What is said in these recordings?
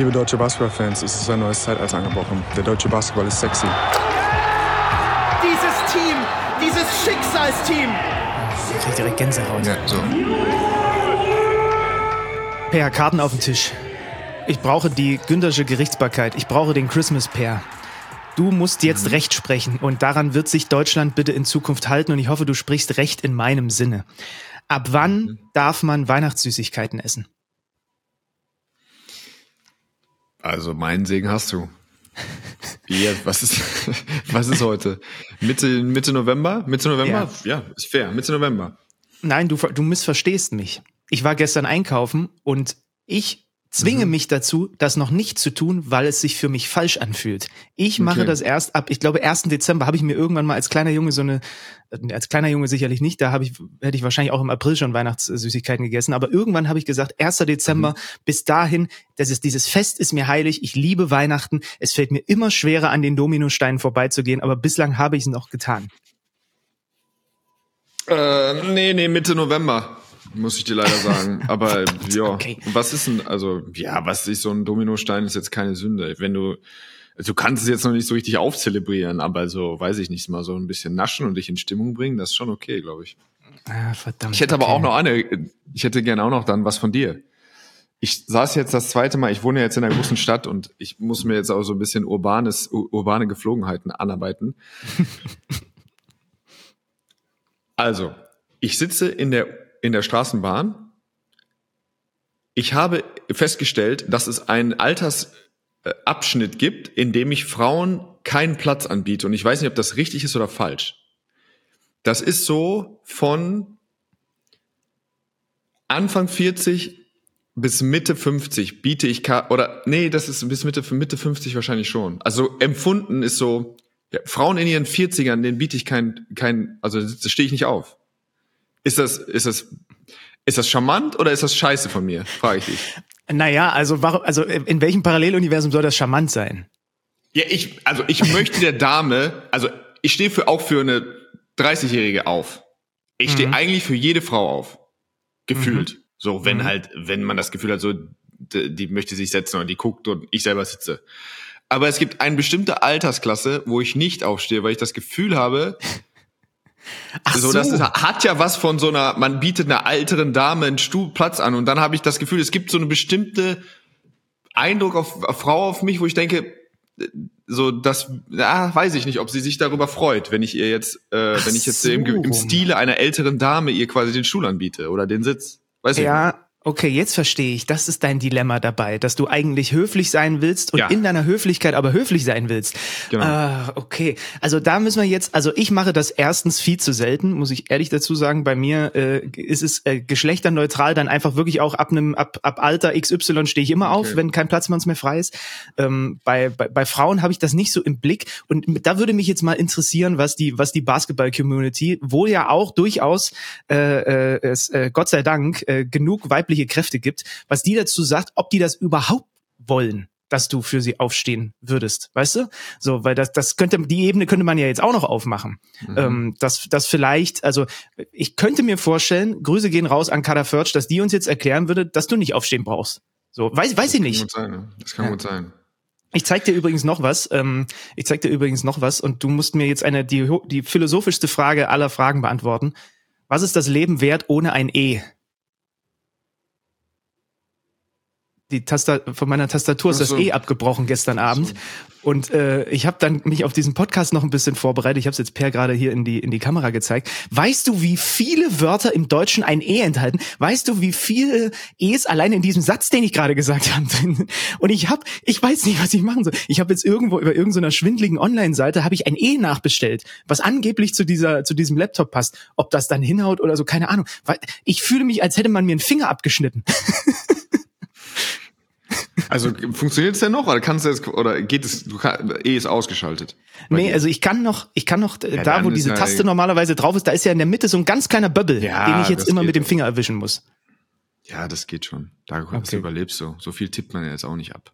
Liebe deutsche Basketballfans, es ist ein neues Zeitalter angebrochen. Der deutsche Basketball ist sexy. Dieses Team, dieses Schicksalsteam. Ich krieg direkt Gänsehaut. Ja, so. Per, Karten auf den Tisch. Ich brauche die Güntersche Gerichtsbarkeit. Ich brauche den Christmas Pair. Du musst jetzt Mhm. Recht sprechen und daran wird sich Deutschland bitte in Zukunft halten und ich hoffe, du sprichst Recht in meinem Sinne. Ab wann Mhm. darf man Weihnachtssüßigkeiten essen? Also meinen Segen hast du. Ja, was ist, was ist heute? Mitte, Mitte November? Mitte November? Ja. ist fair. Mitte November. Nein, du, du missverstehst mich. Ich war gestern einkaufen und ich zwinge Mhm. mich dazu, das noch nicht zu tun, weil es sich für mich falsch anfühlt. Ich mache Okay. das erst ab, ich glaube, 1. Dezember habe ich mir irgendwann mal als kleiner Junge so eine, äh, als kleiner Junge sicherlich nicht, da habe ich, hätte ich wahrscheinlich auch im April schon Weihnachtssüßigkeiten gegessen, aber irgendwann habe ich gesagt, 1. Dezember, Mhm. bis dahin, das ist, dieses Fest ist mir heilig, ich liebe Weihnachten, es fällt mir immer schwerer, an den Dominosteinen vorbeizugehen, aber bislang habe ich es noch getan. Äh, nee, nee, Mitte November. Muss ich dir leider sagen. Aber ja, okay. was ist denn, also, ja, was ist so ein Dominostein ist jetzt keine Sünde. Wenn du, du kannst es jetzt noch nicht so richtig aufzelebrieren, aber so, weiß ich nicht, mal so ein bisschen naschen und dich in Stimmung bringen, das ist schon okay, glaube ich. Ah, verdammt. Ich hätte aber okay. auch noch eine, ich hätte gerne auch noch dann was von dir. Ich saß jetzt das zweite Mal, ich wohne jetzt in einer großen Stadt und ich muss mir jetzt auch so ein bisschen urbanes, ur- urbane Geflogenheiten anarbeiten. also, ich sitze in der, in der Straßenbahn. Ich habe festgestellt, dass es einen Altersabschnitt gibt, in dem ich Frauen keinen Platz anbiete. Und ich weiß nicht, ob das richtig ist oder falsch. Das ist so von Anfang 40 bis Mitte 50 biete ich oder nee, das ist bis Mitte Mitte 50 wahrscheinlich schon. Also empfunden ist so ja, Frauen in ihren 40ern, denen biete ich kein kein also stehe ich nicht auf. Ist das ist das ist das charmant oder ist das scheiße von mir? Frage ich dich. Naja, also, warum, also in welchem Paralleluniversum soll das charmant sein? Ja, ich also ich möchte der Dame, also ich stehe für auch für eine 30-jährige auf. Ich stehe eigentlich für jede Frau auf. Gefühlt. So, wenn halt, wenn man das Gefühl hat, so, die, die möchte sich setzen und die guckt und ich selber sitze. Aber es gibt eine bestimmte Altersklasse, wo ich nicht aufstehe, weil ich das Gefühl habe, Ach so, das ist, hat ja was von so einer, man bietet einer älteren Dame einen Stuhl Platz an und dann habe ich das Gefühl, es gibt so eine bestimmte Eindruck auf, auf Frau auf mich, wo ich denke, so das, ja, weiß ich nicht, ob sie sich darüber freut, wenn ich ihr jetzt, äh, wenn ich jetzt so im, im. Stile einer älteren Dame ihr quasi den Stuhl anbiete oder den Sitz. Weiß ich nicht. Ja, okay, jetzt verstehe ich. Das ist dein Dilemma dabei, dass du eigentlich höflich sein willst und Ja. in deiner Höflichkeit aber höflich sein willst. Genau. Ah, okay. Also da müssen wir jetzt, also ich mache das erstens viel zu selten, muss ich ehrlich dazu sagen. Bei mir äh, ist es äh, geschlechterneutral dann einfach wirklich auch ab einem ab, ab Alter XY stehe ich immer auf, Okay. wenn kein Platz mehr frei ist. Ähm, bei, bei, bei Frauen habe ich das nicht so im Blick und da würde mich jetzt mal interessieren, was die was die Basketball-Community, wo ja auch durchaus äh, äh, es äh, Gott sei Dank äh, genug weibliche Kräfte gibt, was die dazu sagt, ob die das überhaupt wollen dass du für sie aufstehen würdest, weißt du? So, weil das, das könnte, die Ebene könnte man ja jetzt auch noch aufmachen. Ähm, dass, dass vielleicht, also ich könnte mir vorstellen, Grüße gehen raus an Kada Förtsch, dass die uns jetzt erklären würde, dass du nicht aufstehen brauchst. So, weiß, weiß ich Kann nicht. gut sein? Das kann Ja. gut sein. Ich zeig dir übrigens noch was. Ähm, ich zeig dir übrigens noch was und du musst mir jetzt eine die, die philosophischste Frage aller Fragen beantworten. Was ist das Leben wert ohne ein E? Die Tasta von meiner Tastatur ist das so. E abgebrochen gestern Abend und äh, ich habe dann mich auf diesen Podcast noch ein bisschen vorbereitet. Ich habe es jetzt Per gerade hier in die in die Kamera gezeigt. Weißt du, wie viele Wörter im Deutschen ein E enthalten? Weißt du, wie viele E's allein in diesem Satz, den ich gerade gesagt habe? drin? Und ich habe, ich weiß nicht, was ich machen soll. Ich habe jetzt irgendwo über irgendeiner schwindeligen Online-Seite habe ich ein E nachbestellt, was angeblich zu dieser zu diesem Laptop passt. Ob das dann hinhaut oder so, keine Ahnung. Weil ich fühle mich, als hätte man mir einen Finger abgeschnitten. Also funktioniert es denn noch oder kannst du jetzt oder geht es? Du kann, E ist ausgeschaltet. Nee, dir. also ich kann noch, ich kann noch, äh, Ja, da wo diese ja- Taste normalerweise drauf ist, da ist ja in der Mitte so ein ganz kleiner Bubble, Ja, den ich jetzt immer mit dem. Finger erwischen muss. ja, das geht schon. Da Okay. überlebst du. So viel tippt man ja jetzt auch nicht ab.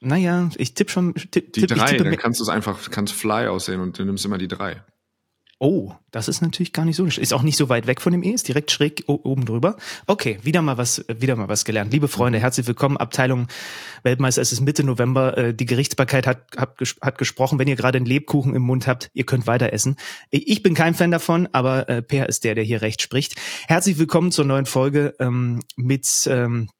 Naja, ich tippe schon, tipp, Die tipp, drei, tippe dann kannst du es einfach, kannst Fly aussehen und du nimmst immer die drei. Oh, das ist natürlich gar nicht so. Ist auch nicht so weit weg von dem E, ist direkt schräg oben drüber. Okay, wieder mal was, wieder mal was gelernt. Liebe Freunde, herzlich willkommen. Abteilung Weltmeister. Es ist Mitte November. Äh, die Gerichtsbarkeit hat, hat, hat gesprochen. Wenn ihr gerade einen Lebkuchen im Mund habt, ihr könnt weiter essen. Ich bin kein Fan davon, aber äh, Per ist der, der hier recht spricht. Herzlich willkommen zur neuen Folge ähm, mit ähm,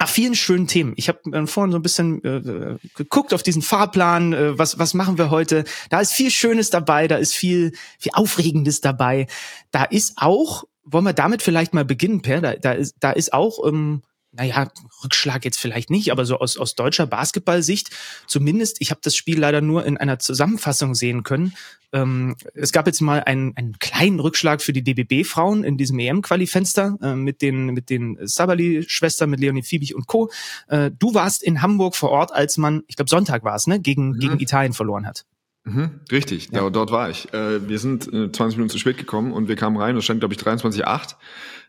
Ach, vielen schönen Themen. Ich habe äh, vorhin so ein bisschen äh, geguckt auf diesen Fahrplan, äh, was, was machen wir heute. Da ist viel Schönes dabei, da ist viel, viel Aufregendes dabei. Da ist auch, wollen wir damit vielleicht mal beginnen, Per, da, da, ist, da ist auch ähm, naja, Rückschlag jetzt vielleicht nicht, aber so aus, aus deutscher Basketballsicht, zumindest, ich habe das Spiel leider nur in einer Zusammenfassung sehen können. Ähm, es gab jetzt mal einen, einen kleinen Rückschlag für die DBB-Frauen in diesem EM-Quali-Fenster äh, mit den, mit den Sabali-Schwestern, mit Leonie Fiebig und Co. Äh, du warst in Hamburg vor Ort, als man, ich glaube Sonntag war es, ne, gegen, mhm. gegen Italien verloren hat. Mhm, richtig, ja. dort war ich. Äh, wir sind äh, 20 Minuten zu spät gekommen und wir kamen rein, es stand, glaube ich, 23,8.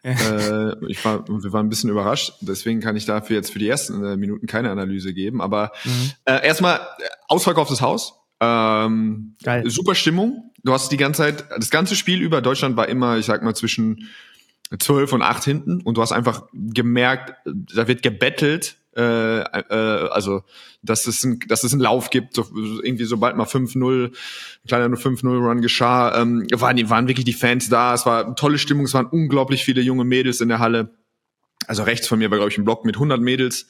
äh, ich war, wir waren ein bisschen überrascht, deswegen kann ich dafür jetzt für die ersten äh, Minuten keine Analyse geben. Aber mhm. äh, erstmal äh, ausverkauftes Haus. Ähm, Geil. Super Stimmung. Du hast die ganze Zeit, das ganze Spiel über Deutschland war immer, ich sag mal, zwischen 12 und 8 hinten und du hast einfach gemerkt, da wird gebettelt äh, äh, also dass es, ein, dass es einen Lauf gibt, so, irgendwie sobald mal 5-0, ein kleiner 5-0-Run geschah, ähm, waren, waren wirklich die Fans da, es war eine tolle Stimmung, es waren unglaublich viele junge Mädels in der Halle. Also rechts von mir war, glaube ich, ein Block mit 100 Mädels,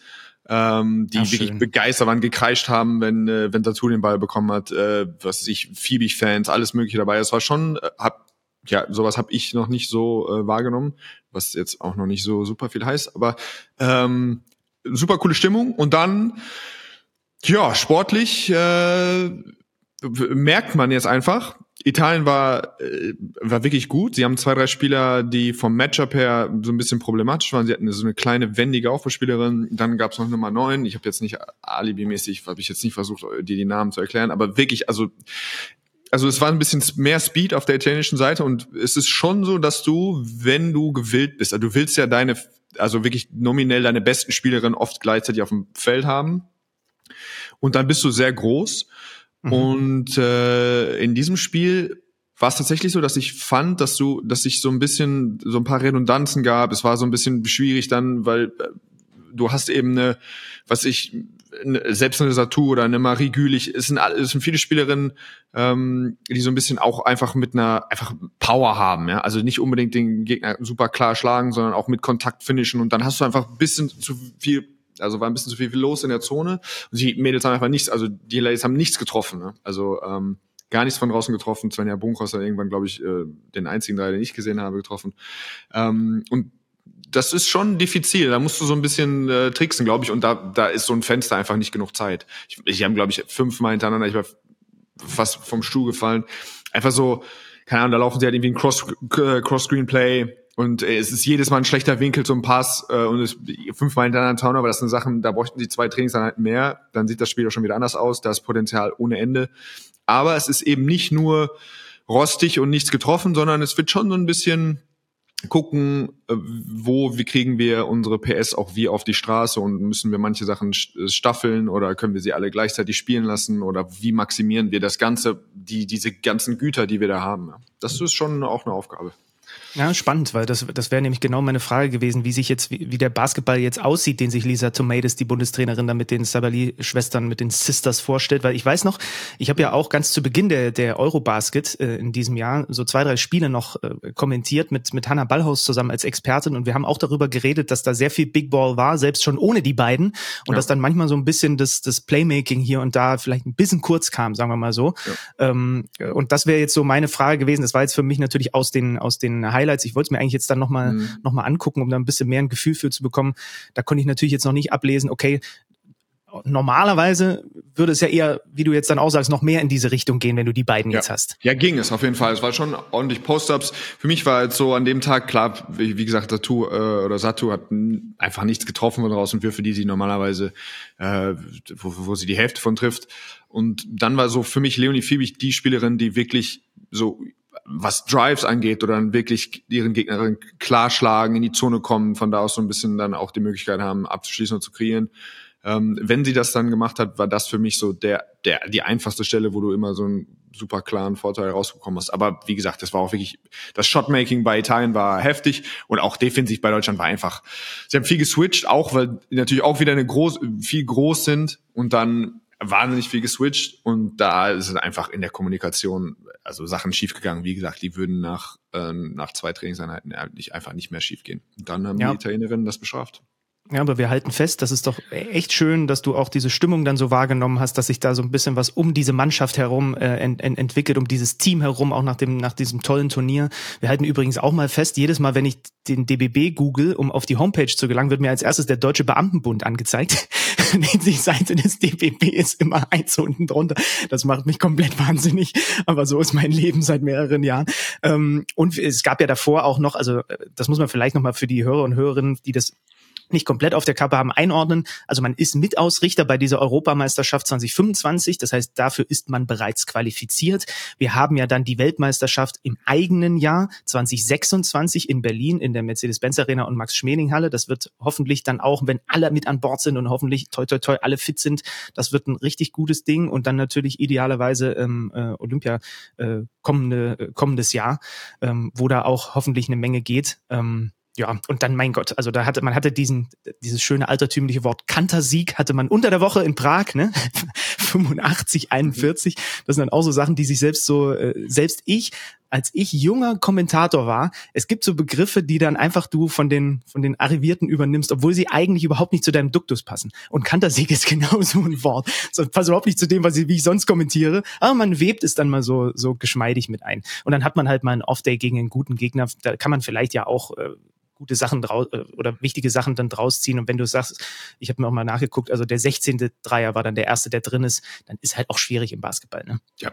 ähm, die Ach, wirklich begeistert waren, gekreischt haben, wenn, äh, wenn Tattoo den Ball bekommen hat, äh, was weiß ich, Fiebig-Fans, alles mögliche dabei. Es war schon, äh, hab, ja, sowas habe ich noch nicht so äh, wahrgenommen, was jetzt auch noch nicht so super viel heißt, aber ähm, super coole Stimmung und dann, ja, sportlich äh, merkt man jetzt einfach, Italien war, äh, war wirklich gut. Sie haben zwei, drei Spieler, die vom Matchup her so ein bisschen problematisch waren. Sie hatten so eine kleine, wendige Aufbauspielerin. Dann gab es noch Nummer neun. Ich habe jetzt nicht alibimäßig, habe ich jetzt nicht versucht, dir die Namen zu erklären, aber wirklich, also also es war ein bisschen mehr Speed auf der italienischen Seite und es ist schon so, dass du, wenn du gewillt bist, also du willst ja deine also wirklich nominell deine besten Spielerinnen oft gleichzeitig auf dem Feld haben. Und dann bist du sehr groß. Mhm. Und äh, in diesem Spiel war es tatsächlich so, dass ich fand, dass du, dass sich so ein bisschen so ein paar Redundanzen gab. Es war so ein bisschen schwierig dann, weil äh, du hast eben eine, was ich selbst eine Satu oder eine Marie Gülich, es sind, es sind viele Spielerinnen, ähm, die so ein bisschen auch einfach mit einer einfach Power haben, ja. Also nicht unbedingt den Gegner super klar schlagen, sondern auch mit Kontakt finishen und dann hast du einfach ein bisschen zu viel, also war ein bisschen zu viel los in der Zone. Und die Mädels haben einfach nichts, also die Ladies haben nichts getroffen, ne? Also ähm, gar nichts von draußen getroffen. Svenja Bunkhaus hat irgendwann, glaube ich, äh, den einzigen Dreier, den ich gesehen habe, getroffen. Ähm, und das ist schon diffizil. Da musst du so ein bisschen äh, tricksen, glaube ich. Und da, da ist so ein Fenster einfach nicht genug Zeit. Ich, ich habe, glaube ich, fünfmal hintereinander, ich war fast vom Stuhl gefallen. Einfach so, keine Ahnung, da laufen sie halt irgendwie ein Cross, äh, Cross-Screen-Play und äh, es ist jedes Mal ein schlechter Winkel zum Pass äh, und es fünfmal hintereinander ein Turnover. Das sind Sachen, da bräuchten sie zwei Trainingseinheiten mehr. Dann sieht das Spiel auch schon wieder anders aus. Da ist Potenzial ohne Ende. Aber es ist eben nicht nur rostig und nichts getroffen, sondern es wird schon so ein bisschen gucken, äh, wo, wie kriegen wir unsere PS auch wie auf die Straße und müssen wir manche Sachen äh, staffeln oder können wir sie alle gleichzeitig spielen lassen oder wie maximieren wir das Ganze, die, diese ganzen Güter, die wir da haben. Das ist schon auch eine Aufgabe. Ja, spannend, weil das, das wäre nämlich genau meine Frage gewesen, wie sich jetzt, wie, wie der Basketball jetzt aussieht, den sich Lisa Tomades, die Bundestrainerin, da mit den Sabali-Schwestern, mit den Sisters vorstellt. Weil ich weiß noch, ich habe ja auch ganz zu Beginn der, der Eurobasket äh, in diesem Jahr so zwei, drei Spiele noch äh, kommentiert mit, mit Hannah Ballhaus zusammen als Expertin und wir haben auch darüber geredet, dass da sehr viel Big Ball war, selbst schon ohne die beiden und ja. dass dann manchmal so ein bisschen das, das Playmaking hier und da vielleicht ein bisschen kurz kam, sagen wir mal so. Ja. Ähm, und das wäre jetzt so meine Frage gewesen. Das war jetzt für mich natürlich aus den, aus den Highlights. Ich wollte es mir eigentlich jetzt dann nochmal mhm. noch mal angucken, um da ein bisschen mehr ein Gefühl für zu bekommen. Da konnte ich natürlich jetzt noch nicht ablesen, okay, normalerweise würde es ja eher, wie du jetzt dann auch sagst, noch mehr in diese Richtung gehen, wenn du die beiden ja. jetzt hast. Ja, ging es auf jeden Fall. Es war schon ordentlich Post-ups. Für mich war jetzt so an dem Tag klar, wie, wie gesagt, Satu äh, oder Satu hat einfach nichts getroffen von draußen Würfe, die sie normalerweise, äh, wo, wo sie die Hälfte von trifft. Und dann war so für mich Leonie Fiebig die Spielerin, die wirklich so was Drives angeht oder dann wirklich ihren Gegnerin klar schlagen, in die Zone kommen, von da aus so ein bisschen dann auch die Möglichkeit haben, abzuschließen und zu kreieren. Ähm, wenn sie das dann gemacht hat, war das für mich so der, der, die einfachste Stelle, wo du immer so einen super klaren Vorteil rausbekommen hast. Aber wie gesagt, das war auch wirklich, das Shotmaking bei Italien war heftig und auch defensiv bei Deutschland war einfach. Sie haben viel geswitcht, auch weil natürlich auch wieder eine groß, viel groß sind und dann wahnsinnig viel geswitcht und da es einfach in der Kommunikation, also Sachen schiefgegangen. Wie gesagt, die würden nach, äh, nach zwei Trainingseinheiten nicht, einfach nicht mehr schiefgehen. Und dann haben ja. die Italienerinnen das bestraft. Ja, aber wir halten fest, das ist doch echt schön, dass du auch diese Stimmung dann so wahrgenommen hast, dass sich da so ein bisschen was um diese Mannschaft herum äh, ent, entwickelt, um dieses Team herum, auch nach dem nach diesem tollen Turnier. Wir halten übrigens auch mal fest, jedes Mal, wenn ich den DBB google, um auf die Homepage zu gelangen, wird mir als erstes der Deutsche Beamtenbund angezeigt. die Seite des DBB ist immer eins unten drunter. Das macht mich komplett wahnsinnig, aber so ist mein Leben seit mehreren Jahren. Ähm, und es gab ja davor auch noch, also äh, das muss man vielleicht noch mal für die Hörer und Hörerinnen, die das nicht komplett auf der Kappe haben, einordnen. Also man ist Mitausrichter bei dieser Europameisterschaft 2025. Das heißt, dafür ist man bereits qualifiziert. Wir haben ja dann die Weltmeisterschaft im eigenen Jahr 2026 in Berlin in der Mercedes-Benz Arena und Max-Schmeling-Halle. Das wird hoffentlich dann auch, wenn alle mit an Bord sind und hoffentlich toi toi toi alle fit sind, das wird ein richtig gutes Ding und dann natürlich idealerweise ähm, äh, Olympia äh, kommende, äh, kommendes Jahr, ähm, wo da auch hoffentlich eine Menge geht. Ähm, ja, und dann, mein Gott, also da hatte, man hatte diesen, dieses schöne altertümliche Wort Kantersieg hatte man unter der Woche in Prag, ne? 85, 41. Das sind dann auch so Sachen, die sich selbst so, äh, selbst ich, als ich junger Kommentator war, es gibt so Begriffe, die dann einfach du von den, von den Arrivierten übernimmst, obwohl sie eigentlich überhaupt nicht zu deinem Duktus passen. Und Kantersieg ist genau so ein Wort. So, passt überhaupt nicht zu dem, was ich, wie ich sonst kommentiere. Aber man webt es dann mal so, so geschmeidig mit ein. Und dann hat man halt mal einen Off-Day gegen einen guten Gegner. Da kann man vielleicht ja auch äh, gute Sachen draus äh, oder wichtige Sachen dann draus ziehen. Und wenn du sagst, ich habe mir auch mal nachgeguckt, also der 16. Dreier war dann der erste, der drin ist, dann ist halt auch schwierig im Basketball. Ne? Ja.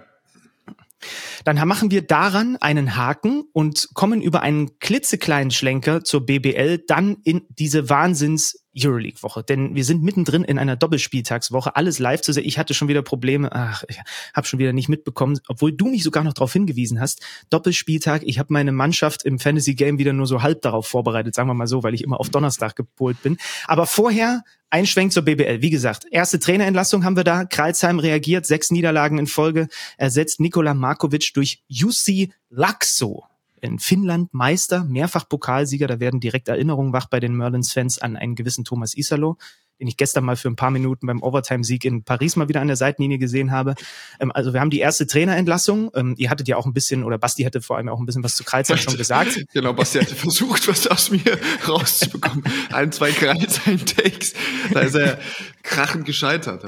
Dann machen wir daran einen Haken und kommen über einen klitzekleinen Schlenker zur BBL dann in diese Wahnsinns Euroleague-Woche. Denn wir sind mittendrin in einer Doppelspieltagswoche, alles live zu sehen. Ich hatte schon wieder Probleme, ach, ich habe schon wieder nicht mitbekommen, obwohl du mich sogar noch darauf hingewiesen hast. Doppelspieltag, ich habe meine Mannschaft im Fantasy-Game wieder nur so halb darauf vorbereitet, sagen wir mal so, weil ich immer auf Donnerstag gepolt bin. Aber vorher ein Schwenk zur BBL. Wie gesagt, erste Trainerentlassung haben wir da. Kreilsheim reagiert, sechs Niederlagen in Folge, ersetzt Nikola Markovic durch Jussi Laxo in Finnland Meister, mehrfach Pokalsieger. Da werden direkt Erinnerungen wach bei den Merlins-Fans an einen gewissen Thomas Isalo, den ich gestern mal für ein paar Minuten beim Overtime-Sieg in Paris mal wieder an der Seitenlinie gesehen habe. Ähm, also wir haben die erste Trainerentlassung. Ähm, ihr hattet ja auch ein bisschen, oder Basti hatte vor allem auch ein bisschen was zu Kreuzheim schon gesagt. genau, Basti hatte versucht, was aus mir rauszubekommen. ein, zwei Kreuzheim-Takes. Da ist er krachend gescheitert.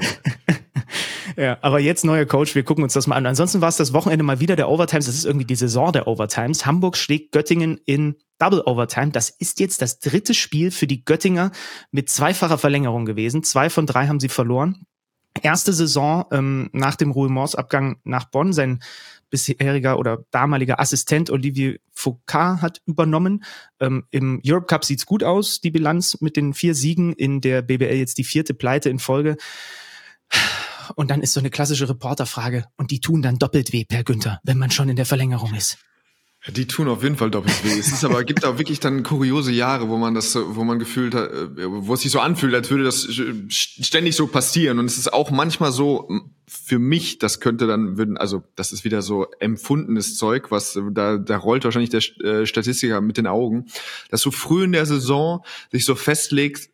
Ja, aber jetzt neuer Coach, wir gucken uns das mal an. Ansonsten war es das Wochenende mal wieder der Overtimes. Das ist irgendwie die Saison der Overtimes. Hamburg schlägt Göttingen in Double Overtime. Das ist jetzt das dritte Spiel für die Göttinger mit zweifacher Verlängerung gewesen. Zwei von drei haben sie verloren. Erste Saison ähm, nach dem Ruhe-Mors-Abgang nach Bonn. Sein bisheriger oder damaliger Assistent Olivier Foucault hat übernommen. Ähm, Im Europe Cup sieht's gut aus, die Bilanz mit den vier Siegen. In der BBL jetzt die vierte Pleite in Folge. Und dann ist so eine klassische Reporterfrage. Und die tun dann doppelt weh, Per Günther, wenn man schon in der Verlängerung ist. Die tun auf jeden Fall doppelt weh. Es ist aber gibt auch wirklich dann kuriose Jahre, wo man das, wo man gefühlt hat, äh, wo es sich so anfühlt, als würde das ständig so passieren. Und es ist auch manchmal so für mich, das könnte dann würden, also das ist wieder so empfundenes Zeug, was da da rollt wahrscheinlich der äh, Statistiker mit den Augen, dass so früh in der Saison sich so festlegt,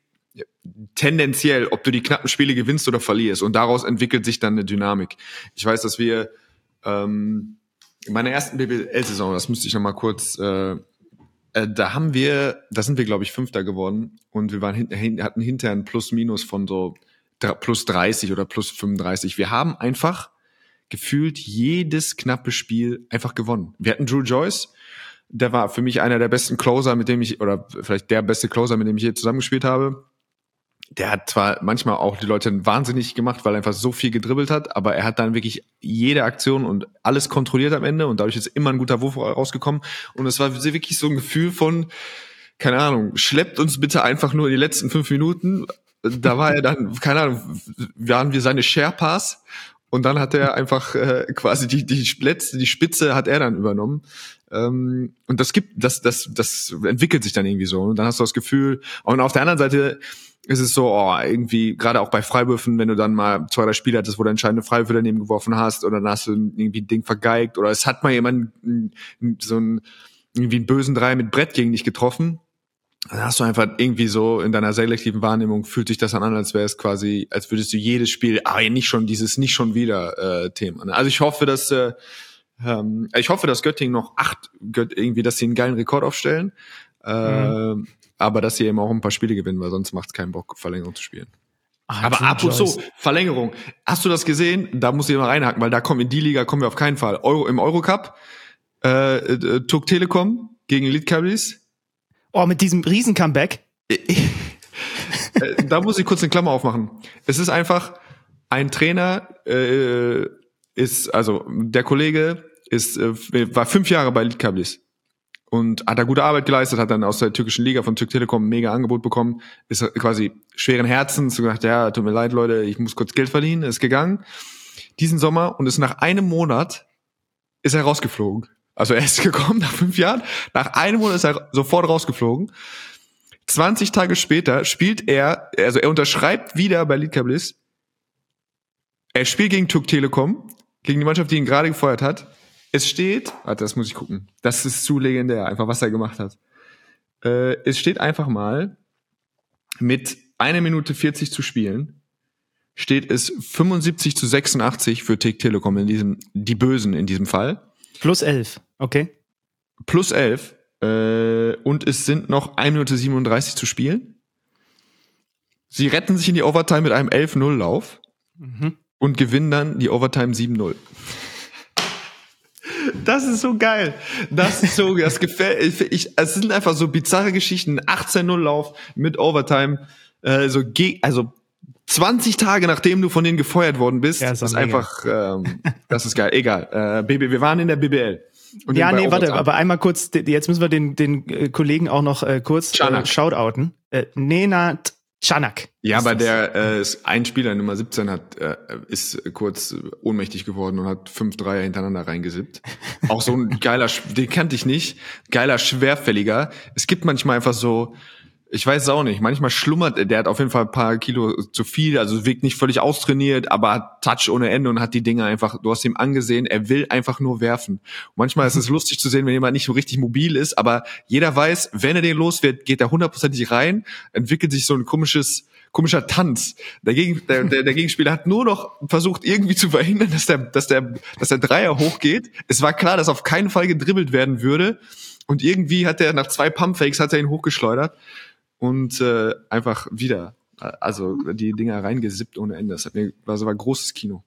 tendenziell, ob du die knappen Spiele gewinnst oder verlierst. Und daraus entwickelt sich dann eine Dynamik. Ich weiß, dass wir ähm, in meiner ersten BBL-Saison, das müsste ich noch mal kurz, äh, äh, da haben wir, da sind wir, glaube ich, Fünfter geworden und wir waren hin, hatten hinterher ein Plus-Minus von so plus 30 oder plus 35. Wir haben einfach gefühlt jedes knappe Spiel einfach gewonnen. Wir hatten Drew Joyce, der war für mich einer der besten Closer, mit dem ich, oder vielleicht der beste Closer, mit dem ich je zusammengespielt habe der hat zwar manchmal auch die Leute wahnsinnig gemacht, weil er einfach so viel gedribbelt hat, aber er hat dann wirklich jede Aktion und alles kontrolliert am Ende und dadurch ist immer ein guter Wurf rausgekommen. Und es war wirklich so ein Gefühl von, keine Ahnung, schleppt uns bitte einfach nur die letzten fünf Minuten. Da war er dann, keine Ahnung, waren wir seine Sharepass und dann hat er einfach äh, quasi die die Spitze, die Spitze hat er dann übernommen. Ähm, und das gibt, das das das entwickelt sich dann irgendwie so. Und dann hast du das Gefühl. Und auf der anderen Seite ist es so, oh, irgendwie, gerade auch bei Freiwürfen, wenn du dann mal zwei, drei Spiele hattest, wo du entscheidende Freiwürfe daneben geworfen hast, oder dann hast du irgendwie ein Ding vergeigt, oder es hat mal jemand so ein, irgendwie einen bösen Drei mit Brett gegen dich getroffen, dann hast du einfach irgendwie so in deiner selektiven Wahrnehmung fühlt sich das dann an, als wäre es quasi, als würdest du jedes Spiel, ah, nicht schon dieses, nicht schon wieder äh, Thema. Ne? Also ich hoffe, dass äh, ähm, ich hoffe, dass Göttingen noch acht, irgendwie, dass sie einen geilen Rekord aufstellen. Äh, mhm. Aber dass sie eben auch ein paar Spiele gewinnen, weil sonst macht es keinen Bock, Verlängerung zu spielen. Ach, aber ab und zu, Verlängerung. Hast du das gesehen? Da muss ich mal reinhaken, weil da kommen in die Liga kommen wir auf keinen Fall. Euro, Im Eurocup, äh, äh, Tuk Telekom gegen Litkabelis. Oh, mit diesem Riesen-Comeback. Äh, da muss ich kurz eine Klammer aufmachen. Es ist einfach, ein Trainer äh, ist, also der Kollege ist, äh, war fünf Jahre bei Litkabelis und hat da gute Arbeit geleistet, hat dann aus der türkischen Liga von Türk Telekom ein mega Angebot bekommen, ist quasi schweren Herzens gesagt, ja, tut mir leid, Leute, ich muss kurz Geld verdienen, ist gegangen diesen Sommer und ist nach einem Monat ist er rausgeflogen. Also er ist gekommen nach fünf Jahren, nach einem Monat ist er sofort rausgeflogen. 20 Tage später spielt er, also er unterschreibt wieder bei Liedkablis. Er spielt gegen Türk Telekom, gegen die Mannschaft, die ihn gerade gefeuert hat. Es steht, warte, das muss ich gucken. Das ist zu legendär, einfach was er gemacht hat. Äh, es steht einfach mal mit einer Minute 40 zu spielen, steht es 75 zu 86 für Tick Telekom in diesem, die Bösen in diesem Fall. Plus 11, okay. Plus 11. Äh, und es sind noch 1 Minute 37 zu spielen. Sie retten sich in die Overtime mit einem 11-0-Lauf mhm. und gewinnen dann die Overtime 7-0. Das ist so geil. Das ist so, das gefällt, ich, es sind einfach so bizarre Geschichten. 18-0 Lauf mit Overtime, äh, so, also 20 Tage nachdem du von denen gefeuert worden bist. Ja, das ist einfach, ähm, das ist geil. Egal. Äh, BB, wir waren in der BBL. Und ja, nee, warte, aber einmal kurz, jetzt müssen wir den, den äh, Kollegen auch noch äh, kurz äh, shoutouten. Äh, Nenad Chanak. Ja, aber der äh, ist ein Spieler Nummer 17 hat äh, ist kurz ohnmächtig geworden und hat fünf Dreier hintereinander reingesippt. Auch so ein geiler, den kannte ich nicht, geiler schwerfälliger. Es gibt manchmal einfach so ich weiß es auch nicht. Manchmal schlummert, der hat auf jeden Fall ein paar Kilo zu viel, also wirkt nicht völlig austrainiert, aber hat Touch ohne Ende und hat die Dinge einfach, du hast ihm angesehen, er will einfach nur werfen. Und manchmal ist es lustig zu sehen, wenn jemand nicht so richtig mobil ist, aber jeder weiß, wenn er den los wird, geht er hundertprozentig rein, entwickelt sich so ein komisches, komischer Tanz. Der, Gegen, der, der, der Gegenspieler hat nur noch versucht, irgendwie zu verhindern, dass der, dass der, dass der Dreier hochgeht. Es war klar, dass auf keinen Fall gedribbelt werden würde. Und irgendwie hat er nach zwei Pumpfakes hat er ihn hochgeschleudert und äh, einfach wieder, also die Dinger reingesippt ohne Ende. Das hat mir, war so ein großes Kino.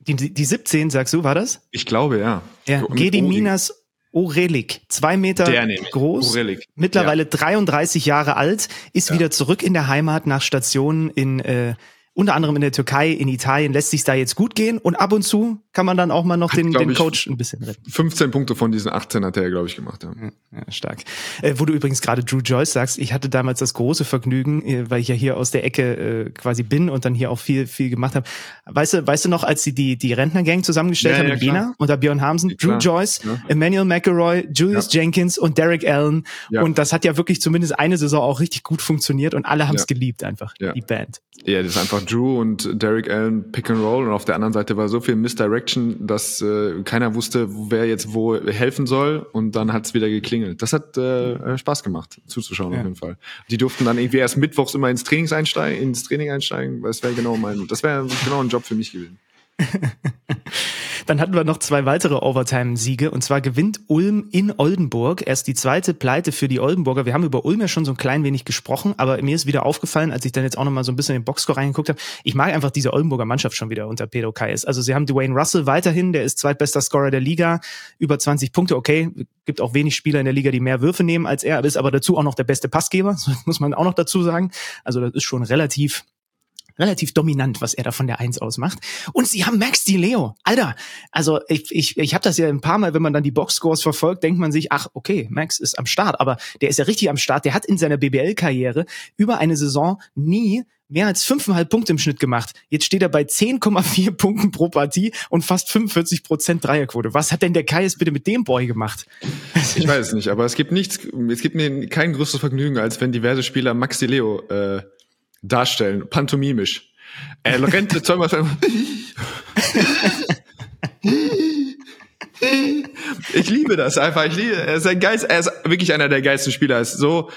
Die, die 17, sagst du, war das? Ich glaube, ja. Ja, Gediminas Orelik, zwei Meter groß, Orelik. mittlerweile ja. 33 Jahre alt, ist ja. wieder zurück in der Heimat nach Stationen in äh, unter anderem in der Türkei, in Italien lässt sich da jetzt gut gehen und ab und zu kann man dann auch mal noch den, den Coach ein bisschen retten. 15 Punkte von diesen 18 hat er, glaube ich, gemacht. Ja, ja stark. Äh, wo du übrigens gerade Drew Joyce sagst, ich hatte damals das große Vergnügen, äh, weil ich ja hier aus der Ecke äh, quasi bin und dann hier auch viel, viel gemacht habe. Weißt du, weißt du noch, als sie die, die Rentnergang zusammengestellt ja, haben mit Jena unter Björn Hamsen, Drew Joyce, Emmanuel McElroy, Julius Jenkins und Derek Allen. Und das hat ja wirklich zumindest eine Saison auch richtig gut funktioniert und alle haben es geliebt einfach, die Band. Ja, das ist einfach Drew und Derek Allen Pick and Roll und auf der anderen Seite war so viel Misdirection, dass äh, keiner wusste, wer jetzt wo helfen soll und dann hat's wieder geklingelt. Das hat äh, Spaß gemacht, zuzuschauen ja. auf jeden Fall. Die durften dann irgendwie erst mittwochs immer ins Training einsteigen, ins Training einsteigen. Das wäre genau mein, das wäre genau ein Job für mich gewesen. Dann hatten wir noch zwei weitere Overtime-Siege und zwar gewinnt Ulm in Oldenburg. Erst die zweite Pleite für die Oldenburger. Wir haben über Ulm ja schon so ein klein wenig gesprochen, aber mir ist wieder aufgefallen, als ich dann jetzt auch nochmal so ein bisschen in den Boxscore reingeguckt habe, ich mag einfach diese Oldenburger Mannschaft schon wieder unter Pedro Kais. Also sie haben Dwayne Russell weiterhin, der ist zweitbester Scorer der Liga, über 20 Punkte, okay, gibt auch wenig Spieler in der Liga, die mehr Würfe nehmen als er, ist aber dazu auch noch der beste Passgeber, muss man auch noch dazu sagen. Also das ist schon relativ relativ dominant, was er da von der Eins aus macht. Und sie haben Max Di Leo. Alter, also ich, ich, ich habe das ja ein paar Mal, wenn man dann die Boxscores verfolgt, denkt man sich, ach, okay, Max ist am Start. Aber der ist ja richtig am Start. Der hat in seiner BBL-Karriere über eine Saison nie mehr als fünfeinhalb Punkte im Schnitt gemacht. Jetzt steht er bei 10,4 Punkten pro Partie und fast 45 Prozent Dreierquote. Was hat denn der Kai jetzt bitte mit dem Boy gemacht? Ich weiß es nicht, aber es gibt nichts, es gibt mir kein größeres Vergnügen, als wenn diverse Spieler Maxi Leo äh, darstellen, pantomimisch. Er rennt zweimal Ich liebe das einfach. Ich liebe, er ist ein Geist, er ist wirklich einer der geilsten Spieler. Er ist so,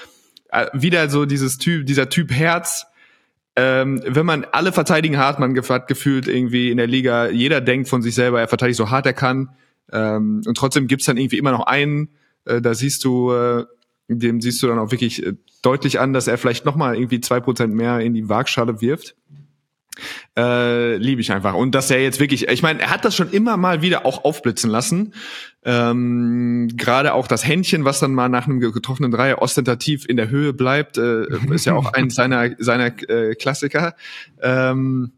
äh, wieder so dieses Typ, dieser Typ Herz. Ähm, wenn man alle verteidigen hart, man hat gefühlt irgendwie in der Liga, jeder denkt von sich selber, er verteidigt so hart er kann. Ähm, und trotzdem gibt's dann irgendwie immer noch einen, äh, da siehst du, äh, dem siehst du dann auch wirklich äh, deutlich an, dass er vielleicht nochmal irgendwie zwei Prozent mehr in die Waagschale wirft. Äh, liebe ich einfach. Und dass er jetzt wirklich, ich meine, er hat das schon immer mal wieder auch aufblitzen lassen. Ähm, Gerade auch das Händchen, was dann mal nach einem getroffenen Dreier ostentativ in der Höhe bleibt, äh, ist ja auch eins seiner, seiner äh, Klassiker. Ähm,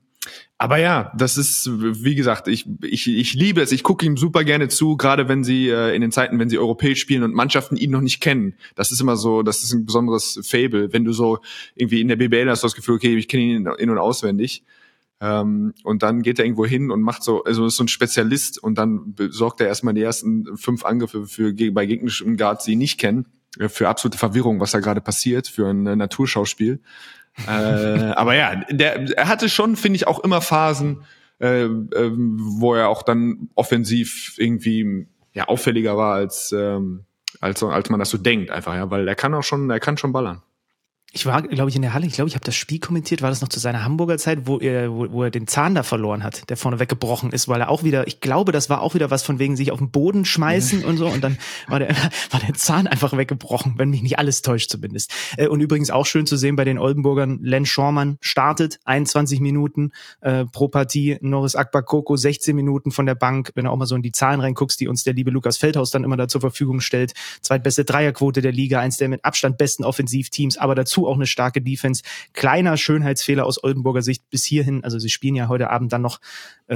aber ja, das ist, wie gesagt, ich, ich, ich liebe es. Ich gucke ihm super gerne zu, gerade wenn sie äh, in den Zeiten, wenn sie europäisch spielen und Mannschaften ihn noch nicht kennen. Das ist immer so, das ist ein besonderes Fable. Wenn du so irgendwie in der BBL hast, du das Gefühl, okay, ich kenne ihn in- und auswendig. Ähm, und dann geht er irgendwo hin und macht so, also ist so ein Spezialist und dann sorgt er erstmal die ersten fünf Angriffe für, bei gegnerischen Guards, die ihn nicht kennen, äh, für absolute Verwirrung, was da gerade passiert, für ein äh, Naturschauspiel äh, aber ja, der, er hatte schon, finde ich, auch immer Phasen, äh, äh, wo er auch dann offensiv irgendwie ja auffälliger war als ähm, als als man das so denkt einfach ja, weil er kann auch schon, er kann schon ballern. Ich war, glaube ich, in der Halle. Ich glaube, ich habe das Spiel kommentiert. War das noch zu seiner Hamburger Zeit, wo er, wo, wo er den Zahn da verloren hat, der vorne weggebrochen ist, weil er auch wieder, ich glaube, das war auch wieder was von wegen sich auf den Boden schmeißen und so. Und dann war der, war der Zahn einfach weggebrochen, wenn mich nicht alles täuscht zumindest. Äh, Und übrigens auch schön zu sehen bei den Oldenburgern, Len Schormann startet 21 Minuten äh, pro Partie, Norris Akbakoko 16 Minuten von der Bank. Wenn du auch mal so in die Zahlen reinguckst, die uns der liebe Lukas Feldhaus dann immer da zur Verfügung stellt. Zweitbeste Dreierquote der Liga, eins der mit Abstand besten Offensivteams, aber dazu auch eine starke Defense. Kleiner Schönheitsfehler aus Oldenburger Sicht bis hierhin. Also sie spielen ja heute Abend dann noch äh,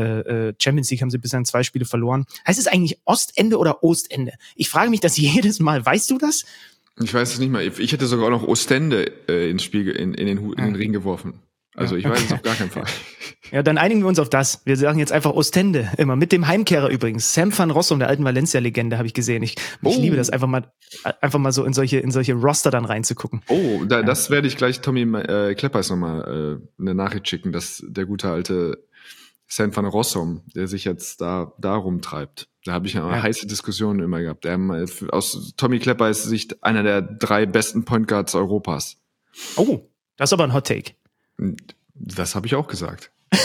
äh, Champions League, haben sie bisher zwei Spiele verloren. Heißt es eigentlich Ostende oder Ostende? Ich frage mich das jedes Mal. Weißt du das? Ich weiß es nicht mal. Ich hätte sogar auch noch Ostende äh, ins Spiel in, in, den, in den Ring geworfen. Also ich weiß es auf gar keinen Fall. Ja, dann einigen wir uns auf das. Wir sagen jetzt einfach Ostende immer. Mit dem Heimkehrer übrigens. Sam van Rossum, der alten Valencia-Legende, habe ich gesehen. Ich, ich Oh. liebe das einfach mal, einfach mal so in solche, in solche Roster dann reinzugucken. Oh, da, das werde ich gleich Tommy äh, Kleppers nochmal äh, eine Nachricht schicken, dass der gute alte San van Rossum, der sich jetzt da da rumtreibt. Da habe ich ja, Ja. heiße Diskussionen immer gehabt. Der, ähm, aus Tommy Kleppers Sicht einer der drei besten Point Guards Europas. Oh, das ist aber ein Hot Take. Das habe ich auch gesagt.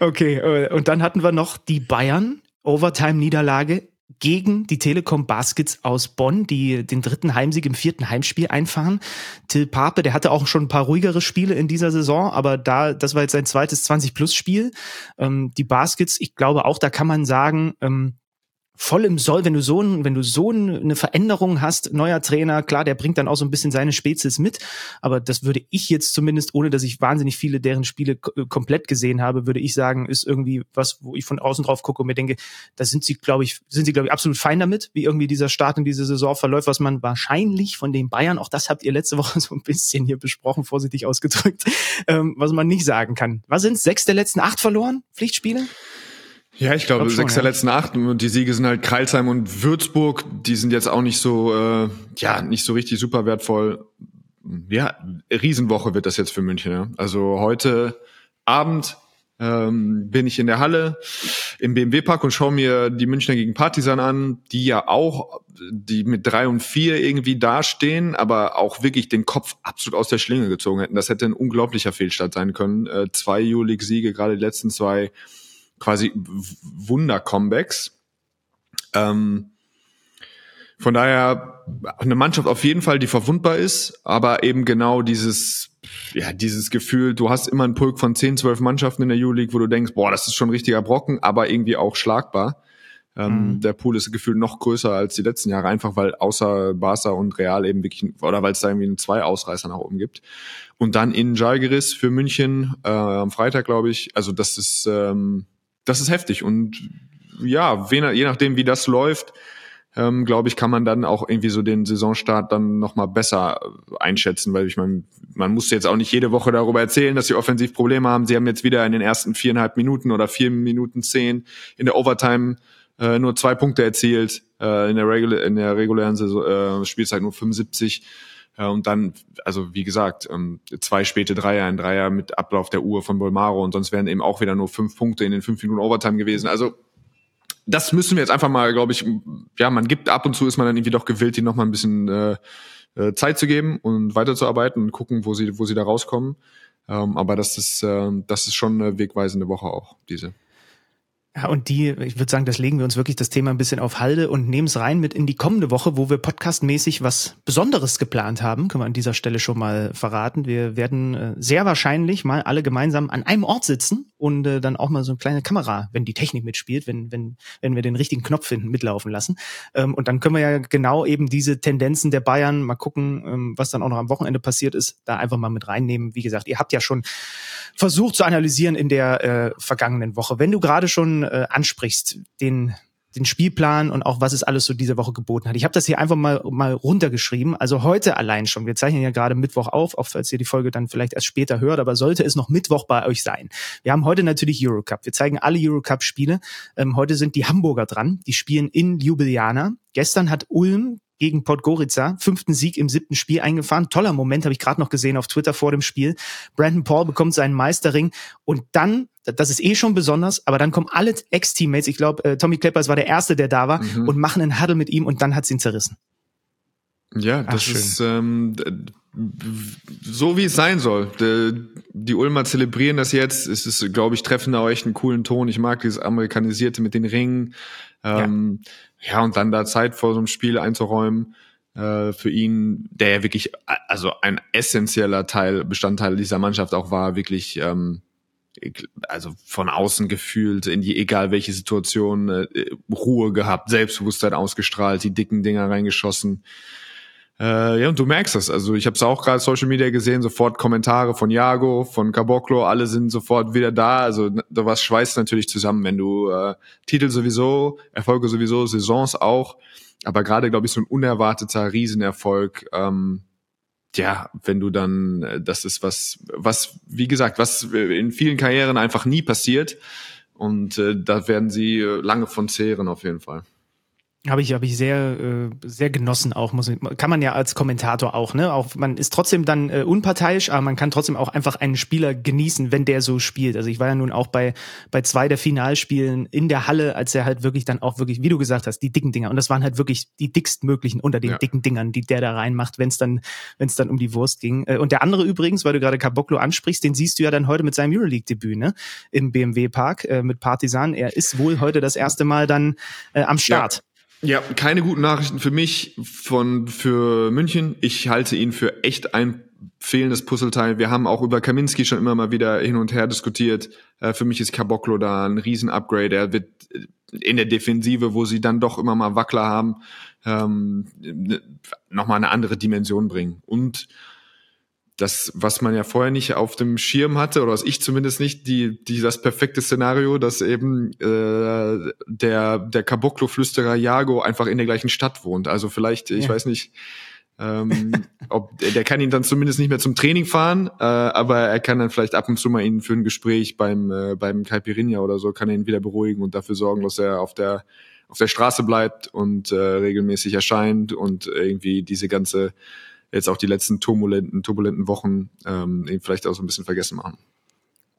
Okay, äh, und dann hatten wir noch die Bayern, Overtime-Niederlage gegen die Telekom Baskets aus Bonn, die den dritten Heimsieg im vierten Heimspiel einfahren. Till Pape, der hatte auch schon ein paar ruhigere Spiele in dieser Saison, aber da, das war jetzt sein zweites 20-Plus-Spiel. Ähm, die Baskets, ich glaube auch, da kann man sagen, ähm, voll im Soll, wenn du so, ein, wenn du so ein- eine Veränderung hast, neuer Trainer, klar, der bringt dann auch so ein bisschen seine Spezies mit, aber das würde ich jetzt zumindest, ohne dass ich wahnsinnig viele deren Spiele äh, komplett gesehen habe, würde ich sagen, ist irgendwie was, wo ich von außen drauf gucke und mir denke, da sind sie, glaube ich, sind sie, glaube ich, absolut fein damit, wie irgendwie dieser Start in diese Saison verläuft, was man wahrscheinlich von den Bayern, auch das habt ihr letzte Woche so ein bisschen hier besprochen, vorsichtig ausgedrückt, ähm, was man nicht sagen kann. Was sind sechs der letzten acht verloren? Pflichtspiele? Ja, ich glaube, Glaub schon, sechs der ja. letzten acht und die Siege sind halt Kreilsheim und Würzburg, die sind jetzt auch nicht so, äh, ja, nicht so richtig super wertvoll. Ja, Riesenwoche wird das jetzt für München. Ja. Also heute Abend ähm, bin ich in der Halle im BMW-Park und schaue mir die Münchner gegen Partisan an, die ja auch, die mit drei und vier irgendwie dastehen, aber auch wirklich den Kopf absolut aus der Schlinge gezogen hätten. Das hätte ein unglaublicher Fehlstart sein können. Äh, zwei Euroleague-Siege, gerade die letzten zwei quasi Wunder-Comebacks. Ähm, von daher eine Mannschaft auf jeden Fall, die verwundbar ist, aber eben genau dieses, ja, dieses Gefühl, du hast immer einen Pulk von 10, 12 Mannschaften in der Euroleague, wo du denkst, boah, das ist schon ein richtiger Brocken, aber irgendwie auch schlagbar. Ähm, Mhm. Der Pool ist gefühlt noch größer als die letzten Jahre, einfach weil außer Barca und Real eben wirklich, oder weil es da irgendwie zwei Ausreißer nach oben gibt. Und dann in Jalgiris für München äh, am Freitag, glaube ich. Also das ist, ähm, das ist heftig. Und ja, je nachdem, wie das läuft, ähm, glaube ich, kann man dann auch irgendwie so den Saisonstart dann nochmal besser äh, einschätzen, weil ich meine, man muss jetzt auch nicht jede Woche darüber erzählen, dass sie offensiv Probleme haben. Sie haben jetzt wieder in den ersten viereinhalb Minuten oder vier Minuten zehn in der Overtime äh, nur zwei Punkte erzielt, äh, in, der in der regulären Saison, äh, Spielzeit nur 75. Äh, und dann, also wie gesagt, ähm, zwei späte Dreier, ein Dreier mit Ablauf der Uhr von Bolmaro und sonst wären eben auch wieder nur fünf Punkte in den fünf Minuten Overtime gewesen. Also das müssen wir jetzt einfach mal, glaube ich, ja, man gibt ab und zu ist man dann irgendwie doch gewillt, ihnen noch mal ein bisschen äh, äh, Zeit zu geben und weiterzuarbeiten und gucken, wo sie, wo sie da rauskommen. Ähm, aber das ist, äh, das ist schon eine wegweisende Woche auch, diese. Ja, und die, ich würde sagen, das legen wir uns wirklich das Thema ein bisschen auf Halde und nehmen es rein mit in die kommende Woche, wo wir podcastmäßig was Besonderes geplant haben, können wir an dieser Stelle schon mal verraten. Wir werden äh, sehr wahrscheinlich mal alle gemeinsam an einem Ort sitzen und äh, dann auch mal so eine kleine Kamera, wenn die Technik mitspielt, wenn, wenn, wenn wir den richtigen Knopf finden, mitlaufen lassen. Ähm, und dann können wir ja genau eben diese Tendenzen der Bayern mal gucken, ähm, was dann auch noch am Wochenende passiert ist, da einfach mal mit reinnehmen. Wie gesagt, ihr habt ja schon versucht zu analysieren in der äh, vergangenen Woche. Wenn du gerade schon äh, ansprichst, den den Spielplan und auch was es alles so diese Woche geboten hat. Ich habe das hier einfach mal mal runtergeschrieben. Also heute allein schon. Wir zeichnen ja gerade Mittwoch auf, auch falls ihr die Folge dann vielleicht erst später hört, aber sollte es noch Mittwoch bei euch sein. Wir haben heute natürlich Eurocup. Wir zeigen alle Eurocup-Spiele. Ähm, heute sind die Hamburger dran. Die spielen in Ljubljana. Gestern hat Ulm gegen Podgorica, fünften Sieg im siebten Spiel eingefahren. Toller Moment, habe ich gerade noch gesehen auf Twitter vor dem Spiel. Brandon Paul bekommt seinen Meisterring und dann, das ist eh schon besonders, aber dann kommen alle Ex-Teammates, ich glaube, äh, Tommy Kleppers war der Erste, der da war, mhm. und machen einen Huddle mit ihm und dann hat's ihn zerrissen. Ja, das Ach, ist ähm, so wie es sein soll. Die, die Ulmer zelebrieren das jetzt. Es ist, glaube ich, treffen da echt einen coolen Ton. Ich mag dieses Amerikanisierte mit den Ringen. Ähm, ja. Ja, und dann da Zeit vor so einem Spiel einzuräumen äh, für ihn, der ja wirklich, also ein essentieller Teil, Bestandteil dieser Mannschaft auch war, wirklich ähm, also von außen gefühlt in die egal welche Situation äh, Ruhe gehabt, Selbstbewusstsein ausgestrahlt, die dicken Dinger reingeschossen. Äh, ja, und du merkst das. Also ich habe es auch gerade Social Media gesehen, sofort Kommentare von Jago, von Caboclo, alle sind sofort wieder da. Also was schweißt natürlich zusammen, wenn du äh, Titel sowieso, Erfolge sowieso, Saisons auch. Aber gerade, glaube ich, so ein unerwarteter Riesenerfolg. Ähm, ja, wenn du dann, äh, das ist was, was, wie gesagt, was in vielen Karrieren einfach nie passiert. Und äh, da werden sie äh, lange von zehren auf jeden Fall. Habe ich, habe ich sehr, äh, sehr genossen auch, muss, kann man ja als Kommentator auch, ne? Auch man ist trotzdem dann äh, unparteiisch, aber man kann trotzdem auch einfach einen Spieler genießen, wenn der so spielt. Also ich war ja nun auch bei, bei zwei der Finalspielen in der Halle, als er halt wirklich dann auch wirklich, wie du gesagt hast, die dicken Dinger. Und das waren halt wirklich die dickstmöglichen unter den ja. dicken Dingern, die der da reinmacht, wenn es dann, wenn es dann um die Wurst ging. Äh, und der andere übrigens, weil du gerade Caboclo ansprichst, den siehst du ja dann heute mit seinem Euroleague-Debüt, ne? Im BMW Park äh, mit Partisan. Er ist wohl heute das erste Mal dann äh, am Start. Ja. Ja, keine guten Nachrichten für mich von für München. Ich halte ihn für echt ein fehlendes Puzzleteil. Wir haben auch über Kaminski schon immer mal wieder hin und her diskutiert. Äh, für mich ist Caboclo da ein Riesen-Upgrade. Er wird in der Defensive, wo sie dann doch immer mal Wackler haben, ähm, nochmal eine andere Dimension bringen. Und das, was man ja vorher nicht auf dem Schirm hatte, oder was ich zumindest nicht, die, die das perfekte Szenario, dass eben äh, der, der Caboclo-Flüsterer Jago einfach in der gleichen Stadt wohnt. Also vielleicht, ich ja. weiß nicht, ähm, ob der kann ihn dann zumindest nicht mehr zum Training fahren, äh, aber er kann dann vielleicht ab und zu mal ihn für ein Gespräch beim äh, beim Caipirinha oder so kann er ihn wieder beruhigen und dafür sorgen, dass er auf der auf der Straße bleibt und äh, regelmäßig erscheint und irgendwie diese ganze jetzt auch die letzten turbulenten, turbulenten Wochen ähm, vielleicht auch so ein bisschen vergessen machen.